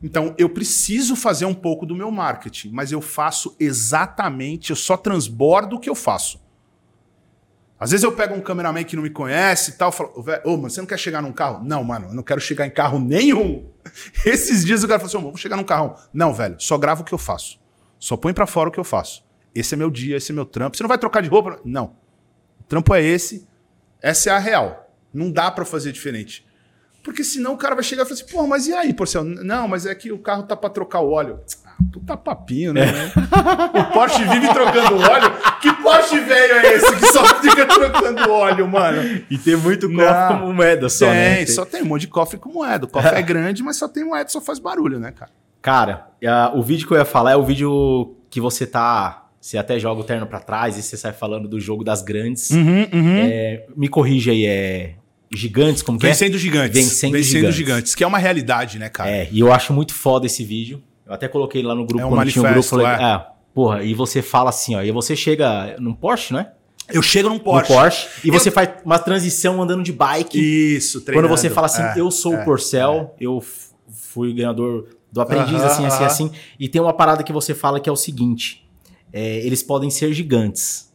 [SPEAKER 2] Então, eu preciso fazer um pouco do meu marketing, mas eu faço exatamente, eu só transbordo o que eu faço. Às vezes eu pego um cameraman que não me conhece e tal, falo, ô, ô, mano, você não quer chegar num carro? Não, mano, eu não quero chegar em carro nenhum. Esses dias o cara falou assim, ô, vamos chegar num carrão. Não, velho, só gravo o que eu faço. Só põe pra fora o que eu faço. Esse é meu dia, esse é meu trampo. Você não vai trocar de roupa? Não. O trampo é esse, essa é a real. Não dá pra fazer diferente. Porque senão o cara vai chegar e falar assim, pô, mas e aí, Porcel? Não, mas é que o carro tá pra trocar o óleo. Ah, puta papinho, né? o Porsche vive trocando óleo. Que Porsche velho é esse que só fica trocando óleo, mano?
[SPEAKER 1] E tem muito
[SPEAKER 2] Não.
[SPEAKER 1] cofre como moeda só,
[SPEAKER 2] tem,
[SPEAKER 1] né?
[SPEAKER 2] só tem um monte de cofre com moeda. O cofre é grande, mas só tem moeda, só faz barulho, né, cara?
[SPEAKER 1] Cara, o vídeo que eu ia falar é o vídeo que você tá. Você até joga o terno pra trás e você sai falando do jogo das grandes.
[SPEAKER 2] Uhum, uhum.
[SPEAKER 1] É, me corrija aí, é. Gigantes, como que é?
[SPEAKER 2] Vencendo gigantes.
[SPEAKER 1] Vencendo
[SPEAKER 2] gigantes.
[SPEAKER 1] gigantes.
[SPEAKER 2] Que é uma realidade, né, cara?
[SPEAKER 1] É, e eu acho muito foda esse vídeo. Eu até coloquei lá no grupo
[SPEAKER 2] É um
[SPEAKER 1] quando tinha um grupo. Falei,
[SPEAKER 2] é.
[SPEAKER 1] ah, porra, e você fala assim, ó. E você chega num Porsche, né?
[SPEAKER 2] Eu chego num Porsche.
[SPEAKER 1] No Porsche. E
[SPEAKER 2] Eu-
[SPEAKER 1] você faz uma transição andando de bike.
[SPEAKER 2] Isso,
[SPEAKER 1] Quando
[SPEAKER 2] treinando.
[SPEAKER 1] você fala assim,
[SPEAKER 2] É,
[SPEAKER 1] eu sou
[SPEAKER 2] é,
[SPEAKER 1] o Porcel, eu f- fui ganhador do aprendiz,
[SPEAKER 2] Aham,
[SPEAKER 1] assim, assim,
[SPEAKER 2] aham.
[SPEAKER 1] assim. E tem uma parada que você fala que é o seguinte: é, eles podem ser gigantes,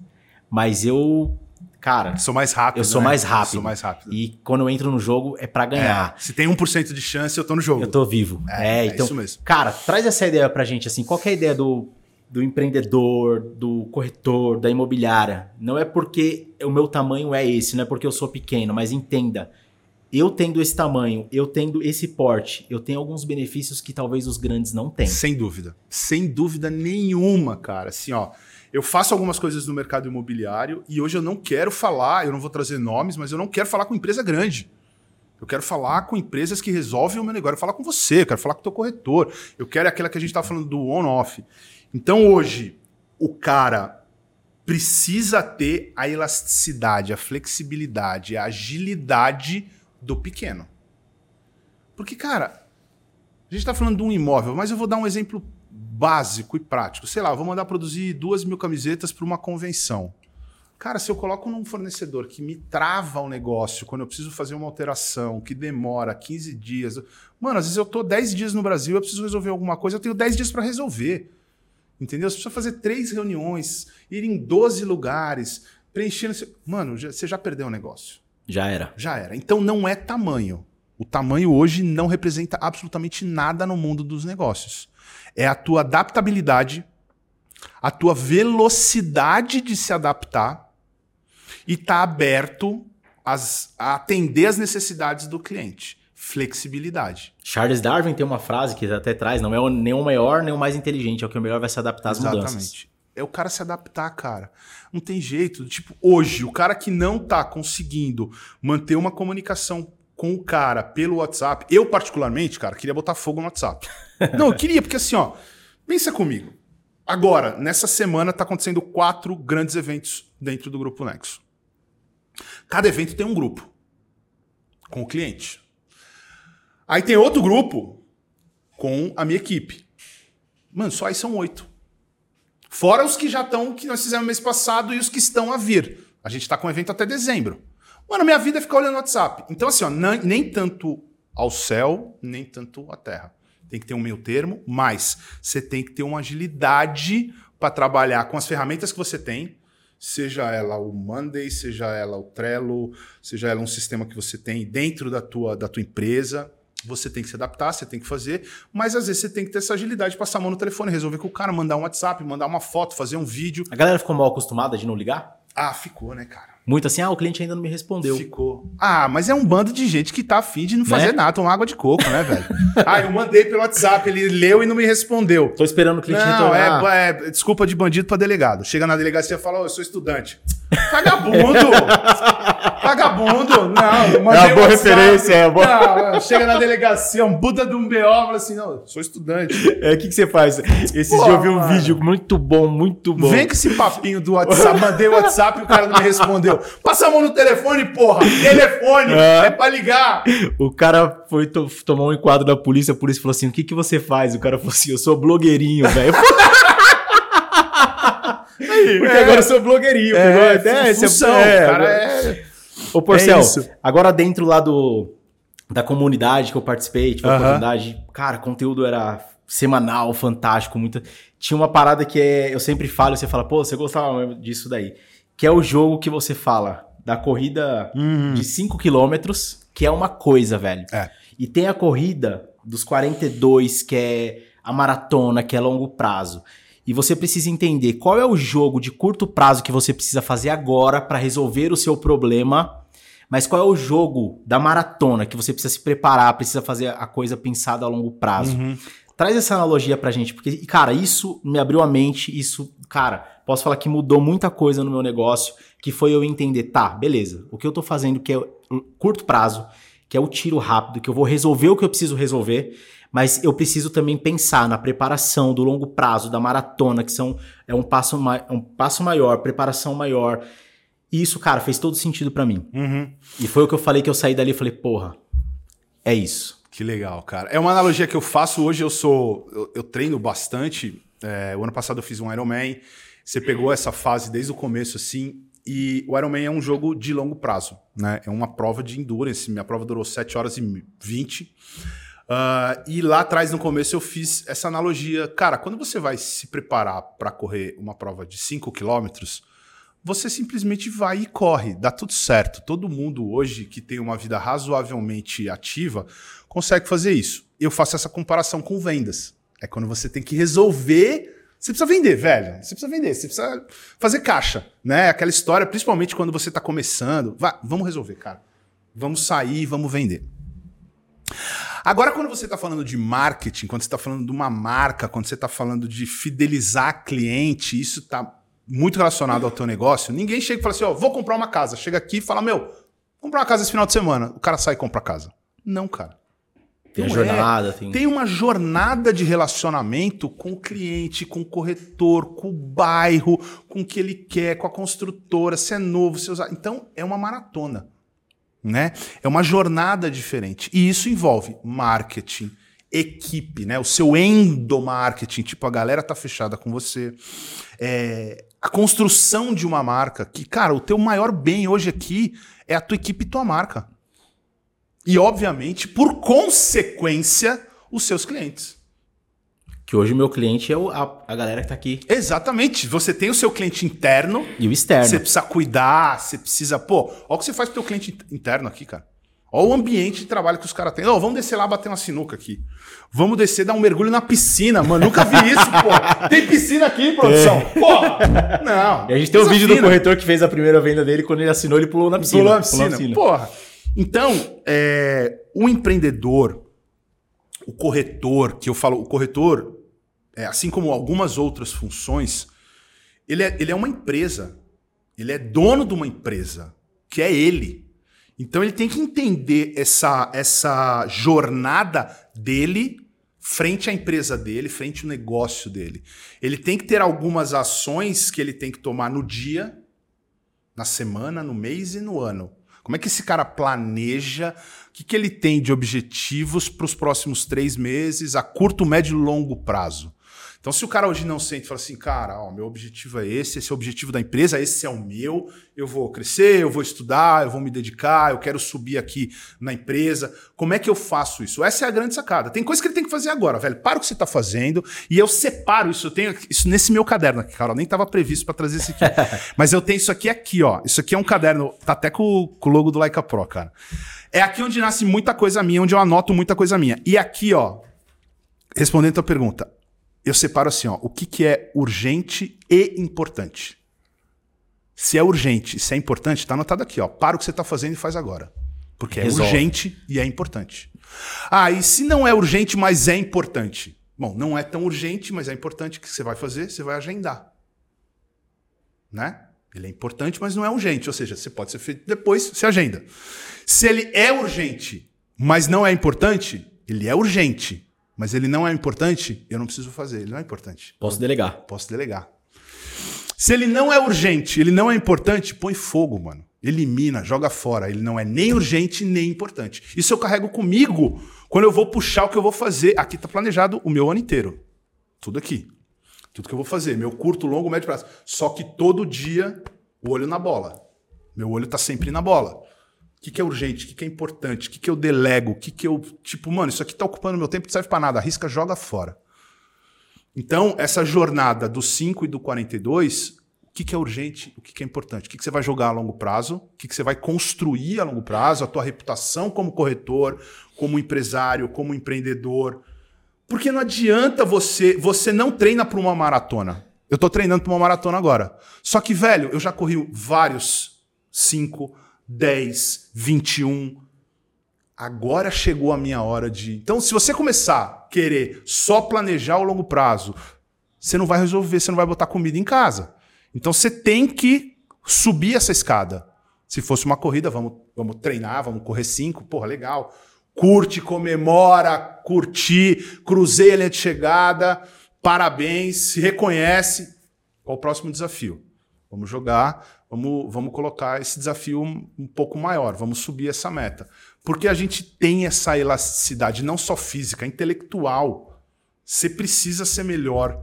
[SPEAKER 1] mas eu, cara,
[SPEAKER 2] Sou mais rápido.
[SPEAKER 1] eu sou
[SPEAKER 2] né?
[SPEAKER 1] mais rápido.
[SPEAKER 2] Sou mais rápido.
[SPEAKER 1] E quando eu entro no jogo é pra ganhar.
[SPEAKER 2] É, se tem 1% de chance, eu tô no jogo.
[SPEAKER 1] Eu tô vivo.
[SPEAKER 2] É,
[SPEAKER 1] É,
[SPEAKER 2] é
[SPEAKER 1] então,
[SPEAKER 2] isso mesmo.
[SPEAKER 1] cara, traz essa ideia pra gente, assim, qual é a ideia do, do empreendedor, do corretor, da imobiliária? Não é porque o meu tamanho é esse, não é porque eu sou pequeno, mas entenda, eu tendo esse tamanho, eu tendo esse porte, eu tenho alguns benefícios que talvez os grandes não tenham.
[SPEAKER 2] Sem dúvida. Sem dúvida nenhuma, cara. Assim, ó. Eu faço algumas coisas no mercado imobiliário e hoje eu não quero falar, eu não vou trazer nomes, mas eu não quero falar com empresa grande. Eu quero falar com empresas que resolvem o meu negócio. Eu quero falar com você, eu quero falar com o teu corretor. Eu quero aquela que a gente estava falando do on-off. Então hoje, o cara precisa ter a elasticidade, a flexibilidade, a agilidade do pequeno. Porque, cara, a gente está falando de um imóvel, mas eu vou dar um exemplo básico e prático. Sei lá, vou mandar produzir duas mil camisetas para uma convenção. Cara, se eu coloco num fornecedor que me trava o negócio quando eu preciso fazer uma alteração, que demora 15 dias. Mano, às vezes eu tô 10 dias no Brasil, eu preciso resolver alguma coisa, eu tenho 10 dias para resolver. Entendeu? Você precisa fazer três reuniões, ir em 12 lugares, preenchendo. Mano, você já perdeu o negócio.
[SPEAKER 1] Já era.
[SPEAKER 2] Já era. Então não é tamanho. O tamanho hoje não representa absolutamente nada no mundo dos negócios. É a tua adaptabilidade, a tua velocidade de se adaptar e tá aberto às- a atender as necessidades do cliente. Flexibilidade.
[SPEAKER 1] Charles Darwin tem uma frase que até traz, não é nem o maior nem o mais inteligente, é o que o melhor vai se adaptar às mudanças.
[SPEAKER 2] É o cara se adaptar, cara. Não tem jeito. Tipo, hoje, o cara que não tá conseguindo manter uma comunicação com o cara pelo WhatsApp, eu particularmente, cara, queria botar fogo no WhatsApp. Não, eu queria, porque assim, ó, pensa comigo. Agora, nessa semana tá acontecendo quatro grandes eventos dentro do Grupo Nexo. Cada evento tem um grupo com o cliente. Aí tem outro grupo com a minha equipe. Mano, só aí são oito. Fora os que já estão, que nós fizemos mês passado e os que estão a vir. A gente está com o evento até dezembro. Mano, minha vida é ficar olhando o WhatsApp. Então, assim, ó, nem, nem tanto ao céu, nem tanto à terra. Tem que ter um meio termo, mas você tem que ter uma agilidade para trabalhar com as ferramentas que você tem, seja ela o Monday, seja ela o Trello, seja ela um sistema que você tem dentro da tua, da tua empresa. Você tem que se adaptar, você tem que fazer, mas às vezes você tem que ter essa agilidade de passar a mão no telefone, resolver com o cara, mandar um WhatsApp, mandar uma foto, fazer um vídeo.
[SPEAKER 1] A galera ficou mal acostumada de não ligar?
[SPEAKER 2] Ah, ficou, né, cara?
[SPEAKER 1] muito assim, ah, o cliente ainda não me respondeu.
[SPEAKER 2] Ficou. Ah, mas é um bando de gente que tá afim de não fazer né? nada, tomar água de coco, né, velho? ah, eu mandei pelo WhatsApp, ele leu e não me respondeu.
[SPEAKER 1] Tô esperando o cliente
[SPEAKER 2] não, retornar. É, é desculpa de bandido pra delegado. Chega na delegacia e fala, oh, eu sou estudante. Vagabundo! Vagabundo! Não,
[SPEAKER 1] mandei É uma boa referência, é boa.
[SPEAKER 2] Não, chega na delegacia, um Buda de um BO, fala assim, não, sou estudante.
[SPEAKER 1] É, o que, que você faz? Esse dia eu vi um vídeo muito bom, muito bom.
[SPEAKER 2] Vem com esse papinho do WhatsApp, mandei o WhatsApp e o cara não me respondeu. Passa a mão no telefone, porra! Telefone! É, é pra ligar!
[SPEAKER 1] O cara foi to tomar um enquadro da polícia, a polícia falou assim: o que, que você faz? O cara falou assim: eu sou blogueirinho, velho. Porque é, agora eu sou blogueirinho.
[SPEAKER 2] É, até função, é, cara é...
[SPEAKER 1] Ô, Porcel, é agora dentro lá do, da comunidade que eu participei, tive a oportunidade, cara, conteúdo era semanal, fantástico, muita. Tinha uma parada que é, eu sempre falo, você fala, pô, você gostava disso daí. Que é o jogo que você fala da corrida uhum. de 5 quilômetros, que é uma coisa, velho.
[SPEAKER 2] É.
[SPEAKER 1] E tem a corrida dos 42, que é a maratona, que é longo prazo. E você precisa entender qual é o jogo de curto prazo que você precisa fazer agora para resolver o seu problema, mas qual é o jogo da maratona que você precisa se preparar, precisa fazer a coisa pensada a longo prazo. Uhum. Traz essa analogia pra gente, porque, cara, isso me abriu a mente, isso, cara, posso falar que mudou muita coisa no meu negócio, que foi eu entender, tá, beleza, o que eu tô fazendo que é curto prazo, que é o tiro rápido, que eu vou resolver o que eu preciso resolver, mas eu preciso também pensar na preparação do longo prazo, da maratona, que são, é um passo, é um passo maior, preparação maior. E isso, cara, fez todo sentido para mim.
[SPEAKER 2] Uhum.
[SPEAKER 1] E foi o que eu falei que eu saí dali e falei, porra, é isso.
[SPEAKER 2] Que legal, cara. É uma analogia que eu faço hoje, eu sou. Eu, eu treino bastante. É, o ano passado eu fiz um Ironman. Você pegou essa fase desde o começo, assim, e o Ironman é um jogo de longo prazo, né? É uma prova de endurance. Minha prova durou 7 horas e 20. Uh, e lá atrás, no começo, eu fiz essa analogia. Cara, quando você vai se preparar para correr uma prova de 5 quilômetros, você simplesmente vai e corre, dá tudo certo. Todo mundo hoje que tem uma vida razoavelmente ativa consegue fazer isso. Eu faço essa comparação com vendas. É quando você tem que resolver. Você precisa vender, velho. Você precisa vender, você precisa fazer caixa, né? Aquela história, principalmente quando você está começando. Vai, vamos resolver, cara. Vamos sair, vamos vender. Agora, quando você está falando de marketing, quando você está falando de uma marca, quando você está falando de fidelizar cliente, isso está muito relacionado ao teu negócio. Ninguém chega e fala assim: ó, vou comprar uma casa. Chega aqui e fala: meu, comprar uma casa esse final de semana. O cara sai e compra a casa. Não, cara.
[SPEAKER 1] Tem uma jornada.
[SPEAKER 2] É. Tem... tem uma jornada de relacionamento com o cliente, com o corretor, com o bairro, com o que ele quer, com a construtora, se é novo, se usar. Então, é uma maratona. Né? É uma jornada diferente. E isso envolve marketing, equipe, né? O seu endomarketing, tipo, a galera tá fechada com você. É, a construção de uma marca, que, cara, o teu maior bem hoje aqui é a tua equipe e tua marca. E, obviamente, por consequência, os seus clientes.
[SPEAKER 1] Que hoje o meu cliente é o, a, a galera que está aqui.
[SPEAKER 2] Exatamente. Você tem o seu cliente interno.
[SPEAKER 1] E o externo.
[SPEAKER 2] Você precisa cuidar, você precisa. Pô, olha o que você faz pro teu cliente interno aqui, cara. Olha o ambiente de trabalho que os caras têm. Oh, vamos descer lá bater uma sinuca aqui. Vamos descer dar um mergulho na piscina, mano. Nunca vi isso, pô. Tem piscina aqui, produção. É. Porra!
[SPEAKER 1] Não. E a gente tem um vídeo do corretor que fez a primeira venda dele. Quando ele assinou, ele pulou na piscina.
[SPEAKER 2] Pulou na piscina. Pulou na piscina. Porra. Então, é, o empreendedor, o corretor, que eu falo, o corretor, é, assim como algumas outras funções, ele é, ele é uma empresa. Ele é dono de uma empresa, que é ele. Então ele tem que entender essa, essa jornada dele frente à empresa dele, frente ao negócio dele. Ele tem que ter algumas ações que ele tem que tomar no dia, na semana, no mês e no ano. Como é que esse cara planeja? O que, que ele tem de objetivos para os próximos três meses, a curto, médio e longo prazo? Então, se o cara hoje não sente e fala assim, cara, ó, meu objetivo é esse, esse é o objetivo da empresa, esse é o meu, eu vou crescer, eu vou estudar, eu vou me dedicar, eu quero subir aqui na empresa. Como é que eu faço isso? Essa é a grande sacada. Tem coisa que ele tem que fazer agora, velho. Para o que você está fazendo e eu separo isso. Eu tenho isso nesse meu caderno aqui, cara. Nem estava previsto para trazer isso aqui. Mas eu tenho isso aqui aqui, ó. Isso aqui é um caderno, tá até com, com o logo do Leica Pro, cara. É aqui onde nasce muita coisa minha, onde eu anoto muita coisa minha. E aqui, ó, respondendo a tua pergunta, eu separo assim, ó, o que, que é urgente e importante. Se é urgente, se é importante, tá anotado aqui, ó. Para o que você tá fazendo e faz agora. Porque é
[SPEAKER 1] Resolve.
[SPEAKER 2] urgente e é importante. Ah, e se não é urgente, mas é importante? Bom, não é tão urgente, mas é importante o que você vai fazer, você vai agendar. Né? Ele é importante, mas não é urgente. Ou seja, você pode ser feito depois, você agenda. Se ele é urgente, mas não é importante, ele é urgente, mas ele não é importante, eu não preciso fazer. Ele não é importante.
[SPEAKER 1] Posso delegar.
[SPEAKER 2] Posso delegar. Se ele não é urgente, ele não é importante, põe fogo, mano. Elimina, joga fora. Ele não é nem urgente nem importante. Isso eu carrego comigo quando eu vou puxar o que eu vou fazer. Aqui tá planejado o meu ano inteiro. Tudo aqui. Tudo que eu vou fazer. Meu curto, longo, médio prazo. Só que todo dia, o olho na bola. Meu olho tá sempre na bola. O que, que é urgente? O que, que é importante? O que, que eu delego? O que, que eu. Tipo, mano, isso aqui tá ocupando meu tempo, não serve pra nada. Arrisca, joga fora. Então, essa jornada do 5 e do 42, o que, que é urgente, o que, que é importante? O que, que você vai jogar a longo prazo? O que, que você vai construir a longo prazo? A tua reputação como corretor, como empresário, como empreendedor. Porque não adianta você. Você não treina para uma maratona. Eu tô treinando para uma maratona agora. Só que, velho, eu já corri vários 5, 10, 21. Agora chegou a minha hora de. Então, se você começar a querer só planejar o longo prazo, você não vai resolver, você não vai botar comida em casa. Então, você tem que subir essa escada. Se fosse uma corrida, vamos, vamos treinar, vamos correr cinco, porra, legal. Curte, comemora, curtir, cruzei a linha de chegada, parabéns, se reconhece. Qual o próximo desafio? Vamos jogar, vamos, vamos colocar esse desafio um, pouco maior, vamos subir essa meta. Porque a gente tem essa elasticidade, não só física, intelectual. Você precisa ser melhor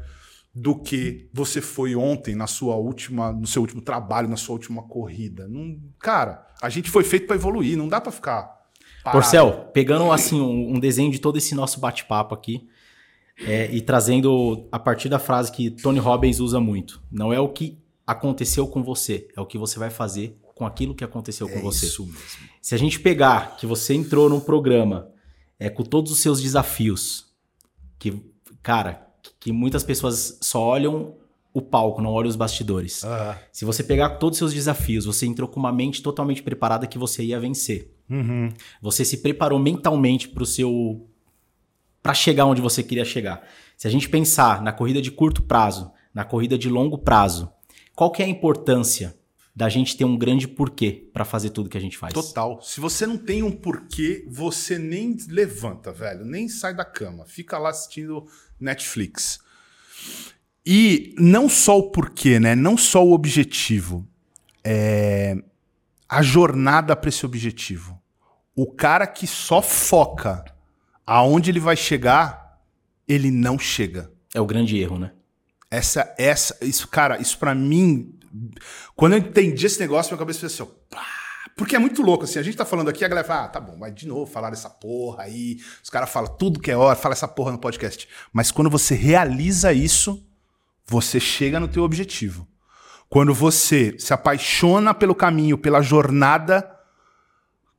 [SPEAKER 2] do que você foi ontem na sua última, no seu último trabalho, na sua última corrida. Não, cara, a gente foi feito para evoluir, não dá para ficar.
[SPEAKER 1] Porcel, pegando assim um, um desenho de todo esse nosso bate-papo aqui é, e trazendo a partir da frase que Tony Robbins usa muito: não é o que aconteceu com você, é o que você vai fazer com aquilo que aconteceu com
[SPEAKER 2] É
[SPEAKER 1] você.
[SPEAKER 2] isso mesmo.
[SPEAKER 1] Se a gente pegar que você entrou num programa é, com todos os seus desafios, que, cara, que muitas pessoas só olham o palco, não olham os bastidores.
[SPEAKER 2] Ah,
[SPEAKER 1] Se você pegar todos os seus desafios, você entrou com uma mente totalmente preparada que você ia vencer.
[SPEAKER 2] uhum.
[SPEAKER 1] Você se preparou mentalmente para o seu para chegar onde você queria chegar. Se a gente pensar na corrida de curto prazo, na corrida de longo prazo, qual que é a importância da gente ter um grande porquê para fazer tudo que a gente faz?
[SPEAKER 2] Total. Se você não tem um porquê, você nem levanta, velho. Nem sai da cama. Fica lá assistindo Netflix. E não só o porquê, né? Não só o objetivo. É a jornada para esse objetivo. O cara que só foca aonde ele vai chegar, ele não chega.
[SPEAKER 1] É o grande erro, né?
[SPEAKER 2] Essa, essa, isso, cara, isso pra mim. Quando eu entendi esse negócio, minha cabeça fez assim, ó, pá. Porque é muito louco, assim. A gente tá falando aqui, a galera fala, ah, tá bom, mas de novo falar dessa porra aí. Os caras falam tudo que é hora, fala essa porra no podcast. Mas quando você realiza isso, você chega no teu objetivo. Quando você se apaixona pelo caminho, pela jornada,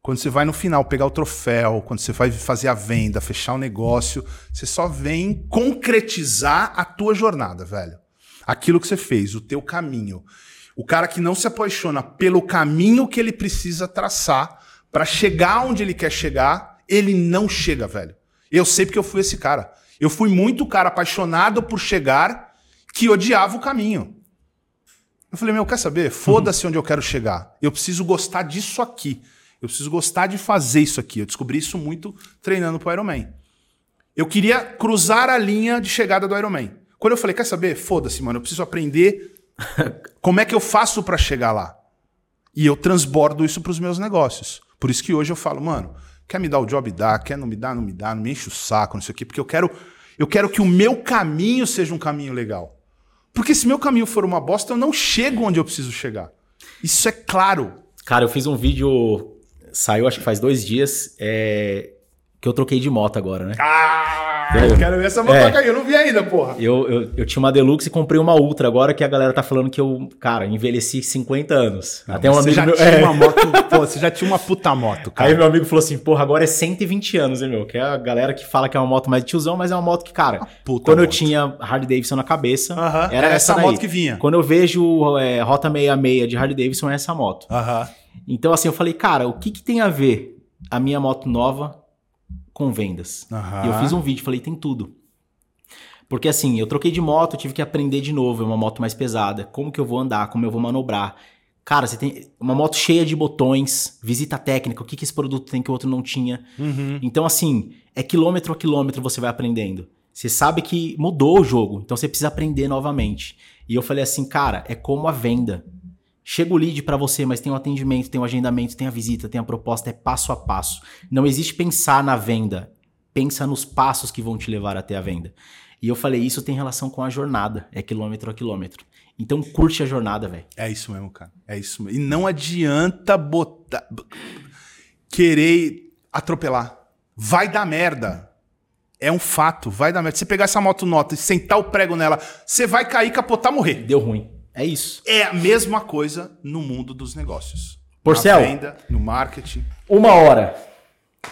[SPEAKER 2] quando você vai no final pegar o troféu, quando você vai fazer a venda, fechar o negócio, você só vem concretizar a tua jornada, velho. Aquilo que você fez, o teu caminho. O cara que não se apaixona pelo caminho que ele precisa traçar para chegar onde ele quer chegar, ele não chega, velho. Eu sei porque eu fui esse cara. Eu fui muito cara apaixonado por chegar que odiava o caminho. Eu falei, meu, quer saber? Foda-se onde eu quero chegar. Eu preciso gostar disso aqui. Eu preciso gostar de fazer isso aqui. Eu descobri isso muito treinando pro Ironman. Eu queria cruzar a linha de chegada do Ironman. Quando eu falei, quer saber? Foda-se, mano. Eu preciso aprender como é que eu faço para chegar lá. E eu transbordo isso pros meus negócios. Por isso que hoje eu falo, mano, quer me dar o job, dá. Quer não me dar, não me dá. Não me enche o saco, não sei o quê. Porque eu quero, eu quero que o meu caminho seja um caminho legal. Porque se meu caminho for uma bosta, eu não chego onde eu preciso chegar. Isso é claro.
[SPEAKER 1] Cara, eu fiz um vídeo, saiu acho que faz dois dias, é, que eu troquei de moto agora, né?
[SPEAKER 2] Ah! eu quero ver essa motoca é. aí, eu não vi ainda, porra.
[SPEAKER 1] Eu, eu, eu, tinha uma Deluxe e comprei uma Ultra agora que a galera tá falando que eu, cara, envelheci 50 anos.
[SPEAKER 2] Não, Até um amigo
[SPEAKER 1] já
[SPEAKER 2] meu, tinha é. uma moto, pô, você já tinha uma puta moto,
[SPEAKER 1] cara. Aí meu amigo falou assim, porra, agora é 120 anos, hein, meu? Que é a galera que fala que é uma moto mais de tiozão, mas é uma moto que, cara, quando moto. eu tinha Harley Davidson na cabeça, uh -huh. era, essa, essa moto que vinha. Quando eu vejo é, Rota 66 de Harley Davidson, é essa moto.
[SPEAKER 2] Uh -huh.
[SPEAKER 1] Então, assim, eu falei, cara, o que, que tem a ver a minha moto nova com vendas?
[SPEAKER 2] Uhum.
[SPEAKER 1] E eu fiz um vídeo, falei, tem tudo. Porque assim, eu troquei de moto, tive que aprender de novo, é uma moto mais pesada. Como que eu vou andar, como eu vou manobrar. Cara, você tem uma moto cheia de botões, visita técnica, o que, que esse produto tem que o outro não tinha.
[SPEAKER 2] Uhum.
[SPEAKER 1] Então, assim, é quilômetro a quilômetro você vai aprendendo. Você sabe que mudou o jogo, então você precisa aprender novamente. E eu falei assim, cara, é como a venda. Chega o lead para você, mas tem o atendimento, tem o agendamento, tem a visita, tem a proposta, é passo a passo. Não existe pensar na venda, pensa nos passos que vão te levar até a venda. E eu falei, isso tem relação com a jornada, é quilômetro a quilômetro. Então curte a jornada, velho.
[SPEAKER 2] É isso mesmo, cara. É isso mesmo. E não adianta botar querer atropelar. Vai dar merda. É um fato, vai dar merda. Você pegar essa moto nota e sentar o prego nela, você vai cair, capotar, morrer.
[SPEAKER 1] Deu ruim. É isso.
[SPEAKER 2] É a mesma coisa no mundo dos negócios.
[SPEAKER 1] Porcel.
[SPEAKER 2] Na venda, no marketing.
[SPEAKER 1] Uma hora.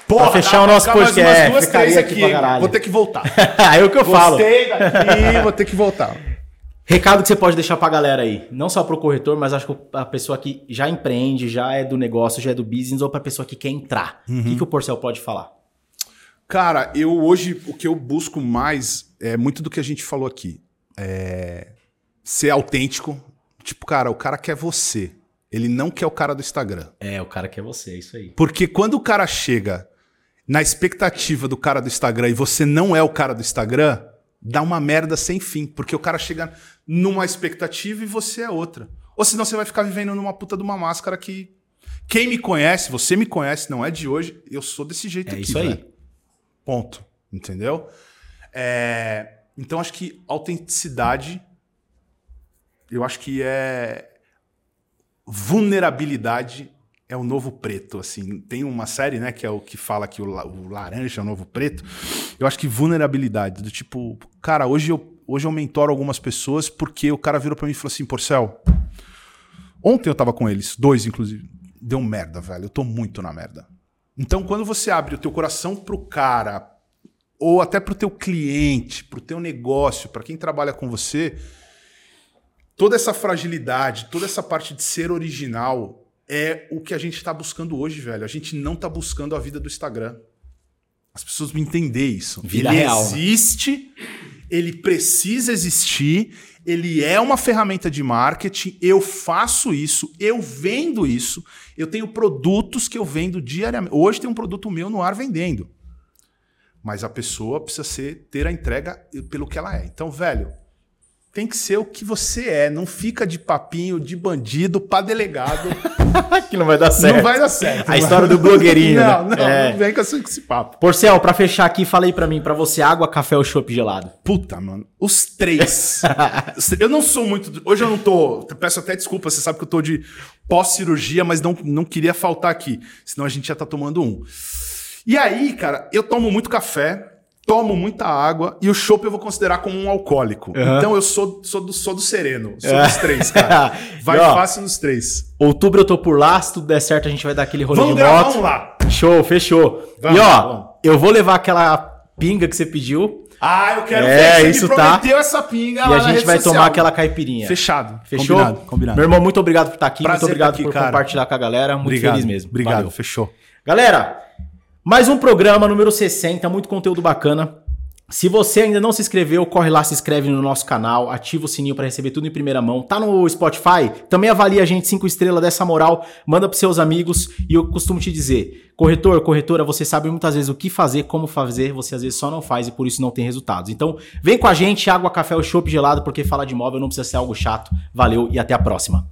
[SPEAKER 2] Porra,
[SPEAKER 1] pra fechar o nosso podcast.
[SPEAKER 2] Mais duas, três aqui, aqui vou ter que voltar.
[SPEAKER 1] é o que eu
[SPEAKER 2] Gostei
[SPEAKER 1] falo.
[SPEAKER 2] Gostei daqui, vou ter que voltar.
[SPEAKER 1] Recado que você pode deixar pra galera aí, não só pro corretor, mas acho que a pessoa que já empreende, já é do negócio, já é do business, ou pra pessoa que quer entrar. Uhum. O que, que o Porcel pode falar?
[SPEAKER 2] Cara, eu hoje, o que eu busco mais é muito do que a gente falou aqui. É ser autêntico. Tipo, cara, o cara quer você. Ele não quer o cara do Instagram.
[SPEAKER 1] É, o cara quer você, é isso aí.
[SPEAKER 2] Porque quando o cara chega na expectativa do cara do Instagram e você não é o cara do Instagram, dá uma merda sem fim. Porque o cara chega numa expectativa e você é outra. Ou senão você vai ficar vivendo numa puta de uma máscara que. Quem me conhece, você me conhece, não é de hoje, eu sou desse jeito
[SPEAKER 1] é
[SPEAKER 2] aqui.
[SPEAKER 1] Isso aí.
[SPEAKER 2] Ponto. Entendeu? É... Então acho que autenticidade eu acho que é vulnerabilidade é o novo preto, assim. Tem uma série, né, que é o que fala que o, o laranja é o novo preto. Eu acho que vulnerabilidade, do tipo, cara, hoje eu, hoje eu mentoro algumas pessoas porque o cara virou para mim e falou assim, Porcel, ontem eu tava com eles, dois inclusive, deu merda, velho, eu tô muito na merda. Então, quando você abre o teu coração pro cara, ou até pro teu cliente, pro teu negócio, para quem trabalha com você, toda essa fragilidade, toda essa parte de ser original é o que a gente está buscando hoje, velho. A gente não está buscando a vida do Instagram. As pessoas me entender isso.
[SPEAKER 1] Vida
[SPEAKER 2] ele
[SPEAKER 1] real.
[SPEAKER 2] existe, ele precisa existir, ele é uma ferramenta de marketing. Eu faço isso, eu vendo isso, eu tenho produtos que eu vendo diariamente. Hoje tem um produto meu no ar vendendo. Mas a pessoa precisa ser, ter a entrega pelo que ela é. Então, velho, tem que ser o que você é. Não fica de papinho de bandido para delegado.
[SPEAKER 1] que não vai dar certo.
[SPEAKER 2] Não vai dar certo.
[SPEAKER 1] A história do blogueirinho.
[SPEAKER 2] não,
[SPEAKER 1] né?
[SPEAKER 2] não, é. não vem com esse papo.
[SPEAKER 1] Porcel, pra fechar aqui, falei para mim, para você, água, café ou chopp gelado?
[SPEAKER 2] Puta, mano. Os três. eu não sou muito. Hoje eu não tô. Peço até desculpa, você sabe que eu tô de pós-cirurgia, mas não, não queria faltar aqui. Senão a gente já tá tomando um. E aí, cara, eu tomo muito café tomo muita água e o chopp eu vou considerar como um alcoólico. Uhum. Então eu sou, sou, do, sou do sereno, sou é. dos três, cara. Vai e, ó, fácil nos três.
[SPEAKER 1] Outubro eu tô por lá, se tudo der certo a gente vai dar aquele rolê
[SPEAKER 2] vamos
[SPEAKER 1] de moto.
[SPEAKER 2] Vamos lá.
[SPEAKER 1] Show, fechou. Vamos, e ó, vamos. eu vou levar aquela pinga que você pediu.
[SPEAKER 2] Ah, eu quero
[SPEAKER 1] é, ver. Você isso me tá.
[SPEAKER 2] essa pinga
[SPEAKER 1] E a gente vai social. tomar aquela caipirinha.
[SPEAKER 2] Fechado.
[SPEAKER 1] Fechou?
[SPEAKER 2] Combinado, combinado.
[SPEAKER 1] Meu irmão, muito obrigado por estar aqui.
[SPEAKER 2] Prazer
[SPEAKER 1] muito obrigado
[SPEAKER 2] aqui,
[SPEAKER 1] por
[SPEAKER 2] cara.
[SPEAKER 1] compartilhar com a galera. Muito
[SPEAKER 2] obrigado,
[SPEAKER 1] feliz mesmo.
[SPEAKER 2] Obrigado,
[SPEAKER 1] Valeu.
[SPEAKER 2] fechou.
[SPEAKER 1] Galera, mais um programa número 60, muito conteúdo bacana. Se você ainda não se inscreveu, corre lá, se inscreve no nosso canal, ativa o sininho para receber tudo em primeira mão. Tá no Spotify? Também avalia a gente 5 estrelas dessa moral, manda pros seus amigos e eu costumo te dizer, corretor, corretora, você sabe muitas vezes o que fazer, como fazer, você às vezes só não faz e por isso não tem resultados. Então, vem com a gente, água, café ou chopp gelado, porque falar de imóvel não precisa ser algo chato. Valeu e até a próxima.